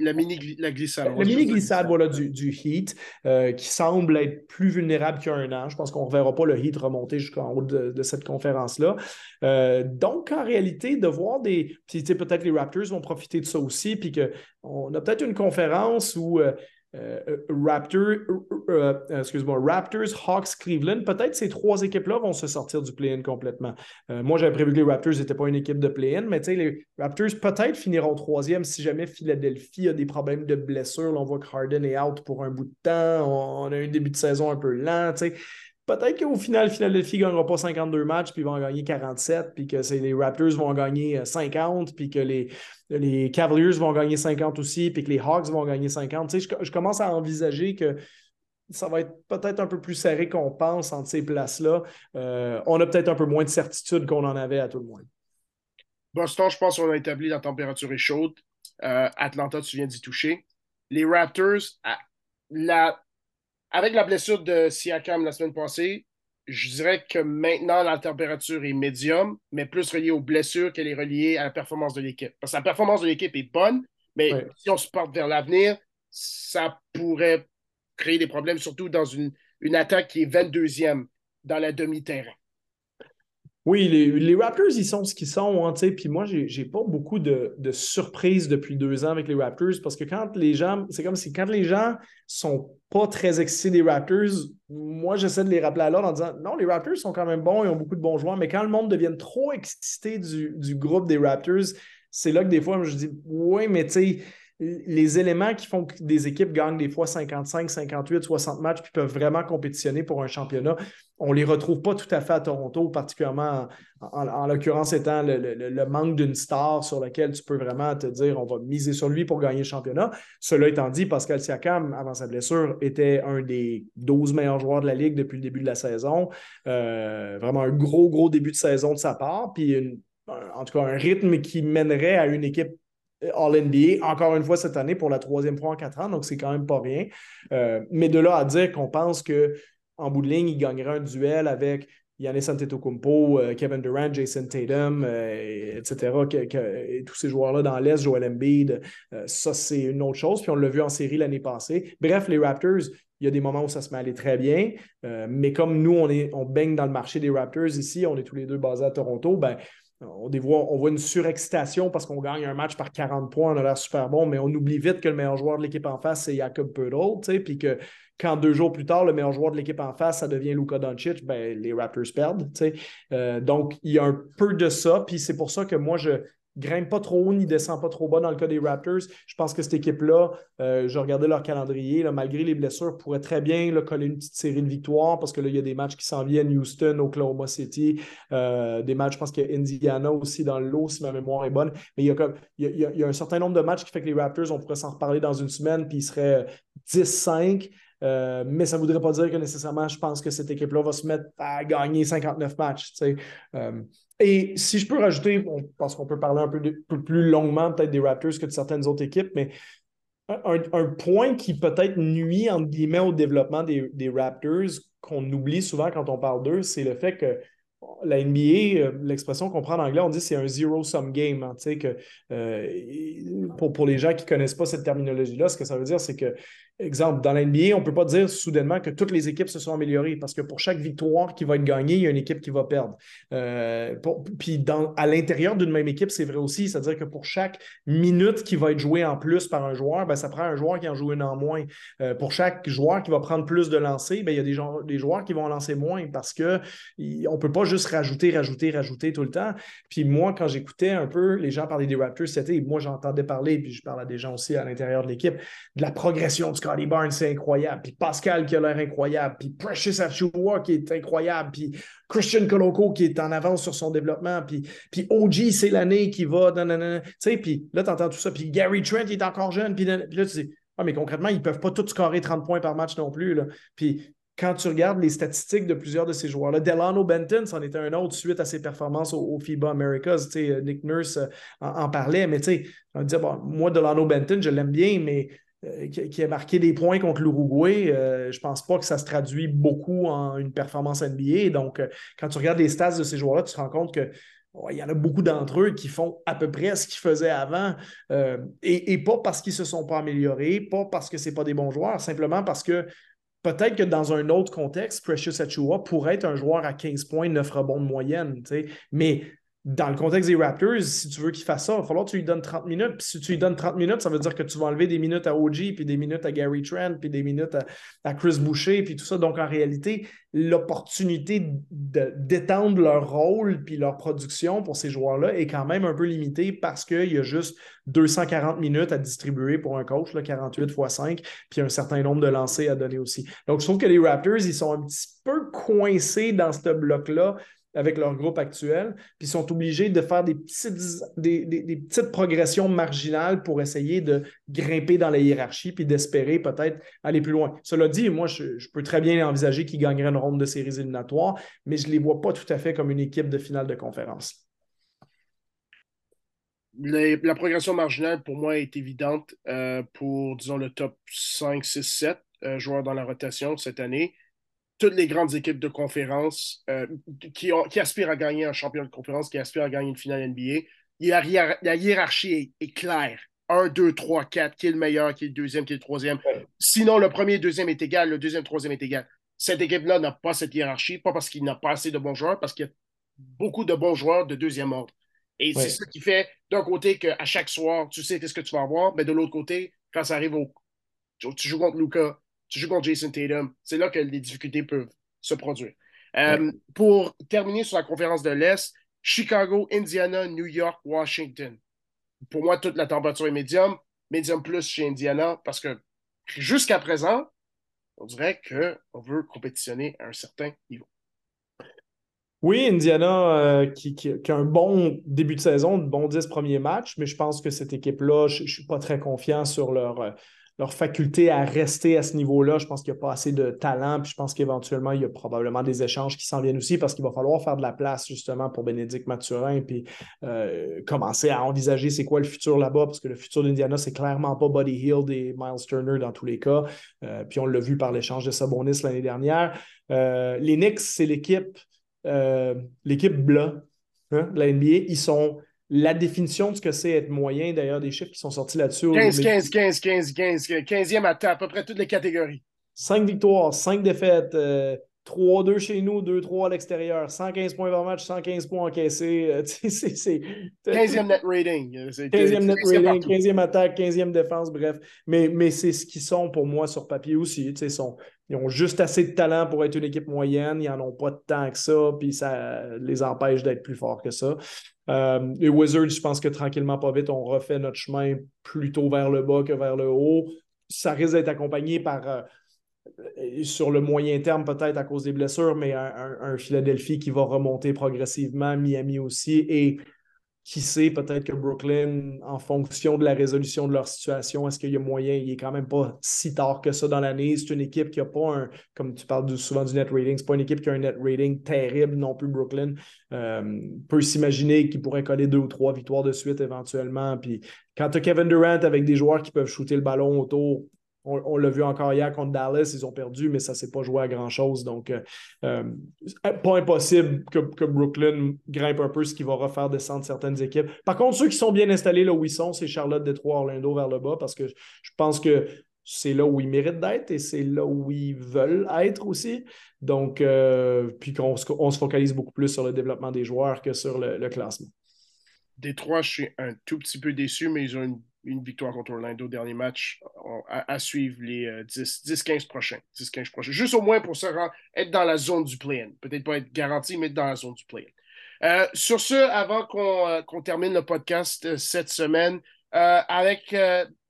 La, mini glissade. La mini glissade voilà, du, du Heat euh, qui semble être plus vulnérable qu'il y a un an. Je pense qu'on ne reverra pas le Heat remonter jusqu'en haut de, cette conférence-là. Euh, donc, en réalité, de voir des. peut-être les Raptors vont profiter de ça aussi, puis qu'on a peut-être une conférence où Raptor, euh, excuse-moi, Raptors, Hawks, Cleveland, peut-être ces trois équipes-là vont se sortir du play-in complètement. moi, j'avais prévu que les Raptors n'étaient pas une équipe de play-in, mais les Raptors peut-être finiront troisième si jamais Philadelphie a des problèmes de blessure. on voit que Harden est out pour un bout de temps. On, a un début de saison un peu lent. Peut-être qu'au final, Philadelphie ne gagnera pas 52 matchs, puis ils vont en gagner 47, puis que les Raptors vont gagner 50, puis que les, les Cavaliers vont gagner 50 aussi, puis que les Hawks vont gagner 50. Tu sais, je, commence à envisager que ça va être peut-être un peu plus serré qu'on pense entre ces places-là. Euh, on a peut-être un peu moins de certitude qu'on en avait à tout le moins. Boston, je pense qu'on a établi la température est chaude. Euh, Atlanta, tu viens d'y toucher. Les Raptors, la... avec la blessure de Siakam la semaine passée, je dirais que maintenant, la température est médium, mais plus reliée aux blessures qu'elle est reliée à la performance de l'équipe. Parce que la performance de l'équipe est bonne, mais si on se porte vers l'avenir, ça pourrait créer des problèmes, surtout dans une, une attaque qui est 22e dans la demi-terrain. Oui, les, Raptors, ils sont ce qu'ils sont. Hein, puis moi, j'ai pas beaucoup de, surprises depuis deux ans avec les Raptors parce que quand les gens, c'est comme si quand les gens sont pas très excités des Raptors, moi, j'essaie de les rappeler à l'ordre en disant non, les Raptors sont quand même bons, ils ont beaucoup de bons joueurs, mais quand le monde devient trop excité du, du groupe des Raptors, c'est là que des fois, je dis oui, mais tu sais, les éléments qui font que des équipes gagnent des fois 55, 58, 60 matchs puis peuvent vraiment compétitionner pour un championnat, on ne les retrouve pas tout à fait à Toronto, particulièrement en, l'occurrence étant le, manque d'une star sur laquelle tu peux vraiment te dire on va miser sur lui pour gagner le championnat. Cela étant dit, Pascal Siakam, avant sa blessure, était un des 12 meilleurs joueurs de la Ligue depuis le début de la saison. Euh, vraiment un gros, gros début de saison de sa part. Puis en tout cas, un rythme qui mènerait à une équipe All-NBA, encore une fois cette année pour la troisième fois en quatre ans, donc c'est quand même pas rien. Euh, mais de là à dire qu'on pense qu'en bout de ligne, il gagnerait un duel avec Yannis Antetokounmpo, euh, Kevin Durant, Jason Tatum, euh, etc., et tous ces joueurs-là dans l'Est, Joel Embiid, ça c'est une autre chose. Puis on l'a vu en série l'année passée. Bref, les Raptors, il y a des moments où ça se met aller très bien, mais comme nous, on, on baigne dans le marché des Raptors ici, on est tous les deux basés à Toronto, ben, on, voit, une surexcitation parce qu'on gagne un match par 40 points, on a l'air super bon, mais on oublie vite que le meilleur joueur de l'équipe en face, c'est Jacob Pödel, puis que quand deux jours plus tard, le meilleur joueur de l'équipe en face, ça devient Luka Doncic, ben, les Raptors perdent. Euh, donc, il y a un peu de ça, puis c'est pour ça que moi, je, grimpe pas trop haut ni descend pas trop bas dans le cas des Raptors. Je pense que cette équipe-là, euh, je regardais leur calendrier, malgré les blessures, pourrait très bien coller une petite série de victoires parce que là, il y a des matchs qui s'en viennent, Houston, Oklahoma City, euh, des matchs, je pense qu'il y a Indiana aussi dans l'eau, si ma mémoire est bonne. Mais il y, a comme, il, un certain nombre de matchs qui fait que les Raptors, on pourrait s'en reparler dans une semaine, puis ils seraient 10-5. Euh, mais ça ne voudrait pas dire que nécessairement, je pense que cette équipe-là va se mettre à gagner 59 matchs. Et si je peux rajouter, parce qu'on peut parler un peu, plus longuement peut-être des Raptors que de certaines autres équipes, mais un, point qui peut-être nuit, au développement des, des Raptors, qu'on oublie souvent quand on parle d'eux, c'est le fait que la NBA, euh, l'expression qu'on prend en anglais, on dit c'est un zero-sum game. Hein, que, euh, pour, pour les gens qui ne connaissent pas cette terminologie-là, ce que ça veut dire, c'est que Exemple, dans l'NBA, on ne peut pas dire soudainement que toutes les équipes se sont améliorées parce que pour chaque victoire qui va être gagnée, il y a une équipe qui va perdre. Euh, puis à l'intérieur d'une même équipe, c'est vrai aussi, c'est-à-dire que pour chaque minute qui va être jouée en plus par un joueur, ben, ça prend un joueur qui en joue une en moins. Euh, pour chaque joueur qui va prendre plus de lancers, ben, il y a des, gens, des joueurs qui vont en lancer moins parce qu'on ne peut pas juste rajouter, rajouter, rajouter tout le temps. Puis moi, quand j'écoutais un peu les gens parler des Raptors, c'était, moi j'entendais parler, puis je parle à des gens aussi à l'intérieur de l'équipe, de la progression du Scotty Barnes, c'est incroyable. Puis Pascal qui a l'air incroyable. Puis Precious Achua qui est incroyable. Puis Christian Coloco qui est en avance sur son développement. Puis, puis OG, c'est l'année qui va. Tu sais, puis là, tu entends tout ça. Puis Gary Trent, il est encore jeune. Puis là, tu dis, ah, mais concrètement, ils ne peuvent pas tous scorer 30 points par match non plus. Là. Puis quand tu regardes les statistiques de plusieurs de ces joueurs-là, Delano Benton, c'en était un autre suite à ses performances au, FIBA Americas. Nick Nurse euh, en, parlait, mais tu sais, on dire, bon, moi, Delano Benton, je l'aime bien, mais euh, qui, a marqué des points contre l'Uruguay, euh, je ne pense pas que ça se traduit beaucoup en une performance NBA. Donc, euh, quand tu regardes les stats de ces joueurs-là, tu te rends compte que y en a beaucoup d'entre eux qui font à peu près ce qu'ils faisaient avant. Et, pas parce qu'ils ne se sont pas améliorés, pas parce que ce pas des bons joueurs, simplement parce que peut-être que dans un autre contexte, Precious Achua pourrait être un joueur à 15 points, 9 rebonds de moyenne. Mais dans le contexte des Raptors, si tu veux qu'il fasse ça, il va falloir que tu lui donnes 30 minutes. Puis si tu lui donnes 30 minutes, ça veut dire que tu vas enlever des minutes à OG, puis des minutes à Gary Trent, puis des minutes à, Chris Boucher, puis tout ça. Donc, en réalité, l'opportunité d'étendre leur rôle puis leur production pour ces joueurs-là est quand même un peu limitée parce qu'il y a juste 240 minutes à distribuer pour un coach, là, 48 x 5, puis un certain nombre de lancers à donner aussi. Donc, je trouve que les Raptors, ils sont un petit peu coincés dans ce bloc-là avec leur groupe actuel, puis sont obligés de faire des petites, des, petites progressions marginales pour essayer de grimper dans la hiérarchie, puis d'espérer peut-être aller plus loin. Cela dit, moi, je, peux très bien envisager qu'ils gagneraient une ronde de séries éliminatoires, mais je ne les vois pas tout à fait comme une équipe de finale de conférence. la progression marginale, pour moi, est évidente euh, pour, disons, le top 5, 6, 7 joueurs dans la rotation cette année toutes les grandes équipes de conférence euh, qui, aspirent à gagner un champion de conférence, qui aspirent à gagner une finale NBA, la, hiérarchie est, claire. 1, 2, 3, 4, qui est le meilleur, qui est le deuxième, qui est le troisième. Sinon, le premier et le deuxième est égal, le deuxième, troisième est égal. Cette équipe-là n'a pas cette hiérarchie, pas parce qu'il n'a pas assez de bons joueurs, parce qu'il y a beaucoup de bons joueurs de deuxième ordre. Et c'est ça qui fait, d'un côté, qu'à chaque soir, tu sais qu'est-ce que tu vas avoir, mais de l'autre côté, quand ça arrive au. Tu joues contre Luca, tu joues contre Jason Tatum, c'est là que les difficultés peuvent se produire. Euh, pour terminer sur la conférence de l'Est, Chicago, Indiana, New York, Washington. Pour moi, toute la température est médium, médium plus chez Indiana, parce que jusqu'à présent, on dirait qu'on veut compétitionner à un certain niveau. Oui, Indiana euh, qui, a un bon début de saison, de bons 10 premiers matchs, mais je pense que cette équipe-là, je ne suis pas très confiant sur leur, euh, leur faculté à rester à ce niveau-là. Je pense qu'il n'y a pas assez de talent, puis je pense qu'éventuellement, il y a probablement des échanges qui s'en viennent aussi parce qu'il va falloir faire de la place justement pour Bénédicte Mathurin, puis euh, commencer à envisager c'est quoi le futur là-bas, parce que le futur d'Indiana, c'est clairement pas Buddy Hill et Miles Turner dans tous les cas. Euh, puis on l'a vu par l'échange de Sabonis l'année dernière. Euh, les Knicks, c'est l'équipe, l'équipe bleue hein, de la NBA. Ils sont la définition de ce que c'est être moyen, d'ailleurs, des chiffres qui sont sortis là-dessus. 15, 15, 15, 15, 15, 15e à, à peu près toutes les catégories. Cinq victoires, cinq défaites, euh, 3-2 chez nous, 2-3 à l'extérieur, 115 points par match, 115 points encaissés. 15e net rating. 15e net rating, 15e attaque, 15e défense, bref. Mais, mais c'est ce qu'ils sont pour moi sur papier aussi. Sont, ils ont juste assez de talent pour être une équipe moyenne. Ils n'en ont pas de temps que ça, puis ça les empêche d'être plus forts que ça. Euh, les Wizards, je pense que tranquillement, pas vite, on refait notre chemin plutôt vers le bas que vers le haut. Ça risque d'être accompagné par. Euh, sur le moyen terme, peut-être à cause des blessures, mais un, Philadelphie qui va remonter progressivement, Miami aussi, et qui sait, peut-être que Brooklyn, en fonction de la résolution de leur situation, est-ce qu'il y a moyen, il n'est quand même pas si tard que ça dans l'année. C'est une équipe qui n'a pas un, comme tu parles souvent du net rating, c'est pas une équipe qui a un net rating terrible non plus, Brooklyn. Euh, peut s'imaginer qu'il pourrait coller deux ou trois victoires de suite éventuellement. Puis quand tu as Kevin Durant avec des joueurs qui peuvent shooter le ballon autour, on, l'a vu encore hier contre Dallas, ils ont perdu, mais ça ne s'est pas joué à grand-chose. Donc, euh, euh, pas impossible que, Brooklyn grimpe un peu, ce qui va refaire descendre certaines équipes. Par contre, ceux qui sont bien installés là où ils sont, c'est Charlotte, Détroit, Orlando vers le bas, parce que je pense que c'est là où ils méritent d'être et c'est là où ils veulent être aussi. Donc, euh, puis qu'on se focalise beaucoup plus sur le développement des joueurs que sur le, le classement. Détroit, je suis un tout petit peu déçu, mais ils ont une une victoire contre Orlando, dernier match, à, suivre les 10-15 euh, prochains, 10-15 prochains. Juste au moins pour se rendre, être dans la zone du play-in. Peut-être pas être garanti, mais être dans la zone du play-in. Euh, sur ce, avant euh, qu'on termine le podcast cette semaine, avec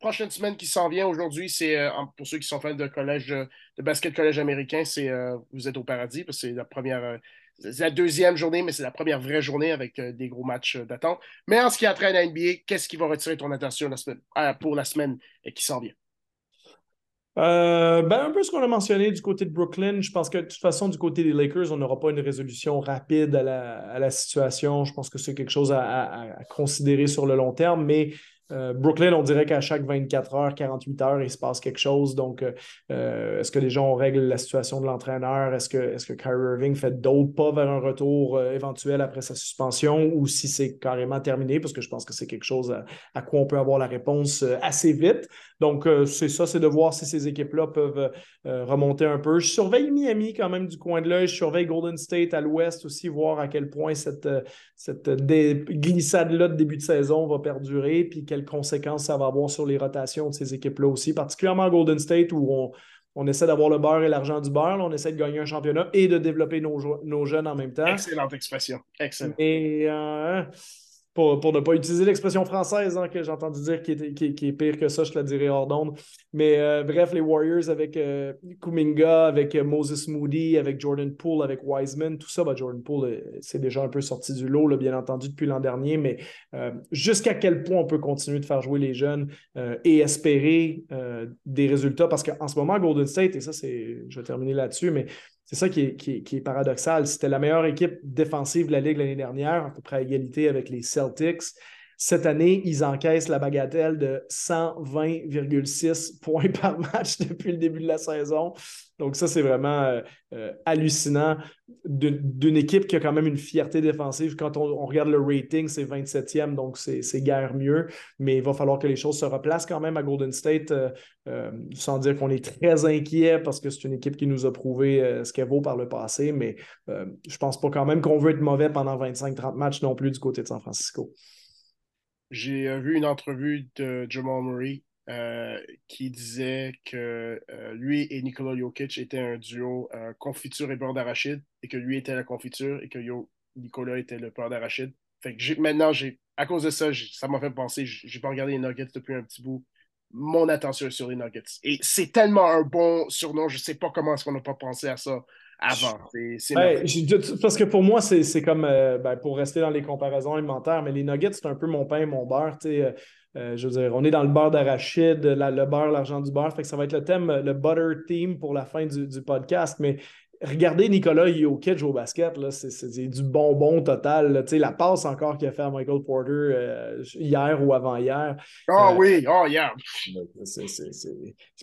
prochaine semaine qui s'en vient aujourd'hui, c'est pour ceux qui sont fans de collège de basket collège américain, c'est vous êtes au paradis parce que c'est la première c'est la deuxième journée, mais c'est la première vraie journée avec euh, des gros matchs euh, d'attente. Mais en ce qui a la NBA, qu'est-ce qui va retirer ton attention euh, pour la semaine qui s'en vient? ben, un peu ce qu'on a mentionné du côté de Brooklyn. Je pense que de toute façon, du côté des Lakers, on n'aura pas une résolution rapide à la, situation. Je pense que c'est quelque chose à, considérer sur le long terme, mais euh, Brooklyn, on dirait qu'à chaque 24 heures, 48 heures, il se passe quelque chose. Donc, euh, euh, est-ce que les gens règle la situation de l'entraîneur? Est-ce que, est que Kyrie Irving fait d'autres pas vers un retour éventuel après sa suspension ou si c'est carrément terminé? Parce que je pense que c'est quelque chose à, quoi on peut avoir la réponse assez vite. Donc, c'est ça, c'est de voir si ces équipes-là peuvent remonter un peu. Je surveille Miami quand même du coin de l'œil. Je surveille Golden State à l'ouest aussi, voir à quel point cette, glissade-là de début de saison va perdurer. Puis, conséquences ça va avoir sur les rotations de ces équipes-là aussi, particulièrement Golden State où on, essaie d'avoir le beurre et l'argent du beurre. on essaie de gagner un championnat et de développer nos, nos jeunes en même temps. Excellente expression. Excellent. Et euh, pour, ne pas utiliser l'expression française hein, que j'ai entendu dire qui est, pire que ça, je te la dirai hors d'onde. Mais euh, bref, les Warriors avec euh, Kuminga, avec euh, Moses Moody, avec Jordan Poole, avec Wiseman, tout ça, bah, Jordan Poole, c'est déjà un peu sorti du lot, bien entendu, depuis l'an dernier, mais jusqu'à quel point on peut continuer de faire jouer les jeunes et espérer des résultats? Parce qu'en ce moment, Golden State, et ça, c'est, je vais terminer là-dessus, mais c'est ça qui est, paradoxal. C'était la meilleure équipe défensive de la Ligue l'année dernière, à peu près à égalité avec les Celtics. Cette année, ils encaissent la bagatelle de 120,6 points par match depuis le début de la saison. Donc ça, c'est vraiment euh, euh, hallucinant d'une équipe qui a quand même une fierté défensive. Quand on, regarde le rating, c'est 27e, donc c'est guère mieux. Mais il va falloir que les choses se replacent quand même à Golden State, euh, sans dire qu'on est très inquiet parce que c'est une équipe qui nous a prouvé ce qu'elle vaut par le passé. Mais je pense pas quand même qu'on veut être mauvais pendant 25-30 matchs non plus du côté de San Francisco. J'ai vu une entrevue de Jamal Murray euh, qui disait que euh, lui et Nikola Jokic étaient un duo euh, confiture et beurre d'arachide et que lui était la confiture et que Nicolas était le beurre d'arachide. Fait que maintenant, j'ai, à cause de ça, ça m'a fait penser, j'ai pas regardé les Nuggets depuis un petit bout. Mon attention est sur les Nuggets. Et c'est tellement un bon surnom, je sais pas comment est-ce qu'on n'a pas pensé à ça avant. parce que pour moi, c'est comme, ben, pour rester dans les comparaisons alimentaires, mais les nuggets, c'est un peu mon pain et mon beurre. Euh, je veux dire, on est dans le beurre d'arachide, le beurre, l'argent du beurre. Fait que ça va être le thème, le butter theme pour la fin du, podcast. Mais regardez Nicolas Jokic au basket, c'est du bonbon total. La passe encore qu'il a fait à Michael Porter euh, hier ou avant-hier. Ah oui, oh hier.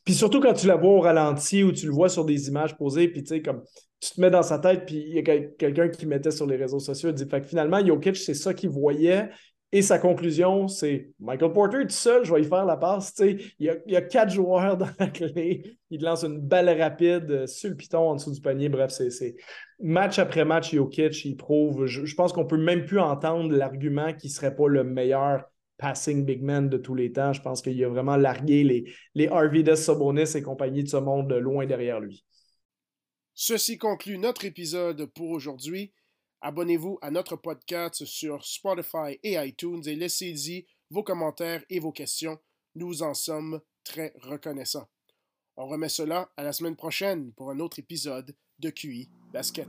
Puis surtout quand tu la vois au ralenti ou tu le vois sur des images posées, puis tu sais, comme tu te mets dans sa tête, puis il y a quelqu'un qui mettait sur les réseaux sociaux, il dit, fait que finalement, Jokic, c'est ça qu'il voyait, Et sa conclusion, c'est Michael Porter tout seul, je vais y faire la passe. Il y, a, il y a quatre joueurs dans la clé. Il lance une balle rapide euh, sur le piton en dessous du panier. Bref, c'est match après match, Jokic, il prouve. Je, pense qu'on peut même plus entendre l'argument qu'il ne serait pas le meilleur passing big man de tous les temps. Je pense qu'il a vraiment largué les, les Arvidas Sabonis et compagnie de ce monde loin derrière lui. Ceci conclut notre épisode pour aujourd'hui. Abonnez-vous à notre podcast sur Spotify et iTunes et laissez-y vos commentaires et vos questions. Nous en sommes très reconnaissants. On remet cela à la semaine prochaine pour un autre épisode de QI Basket.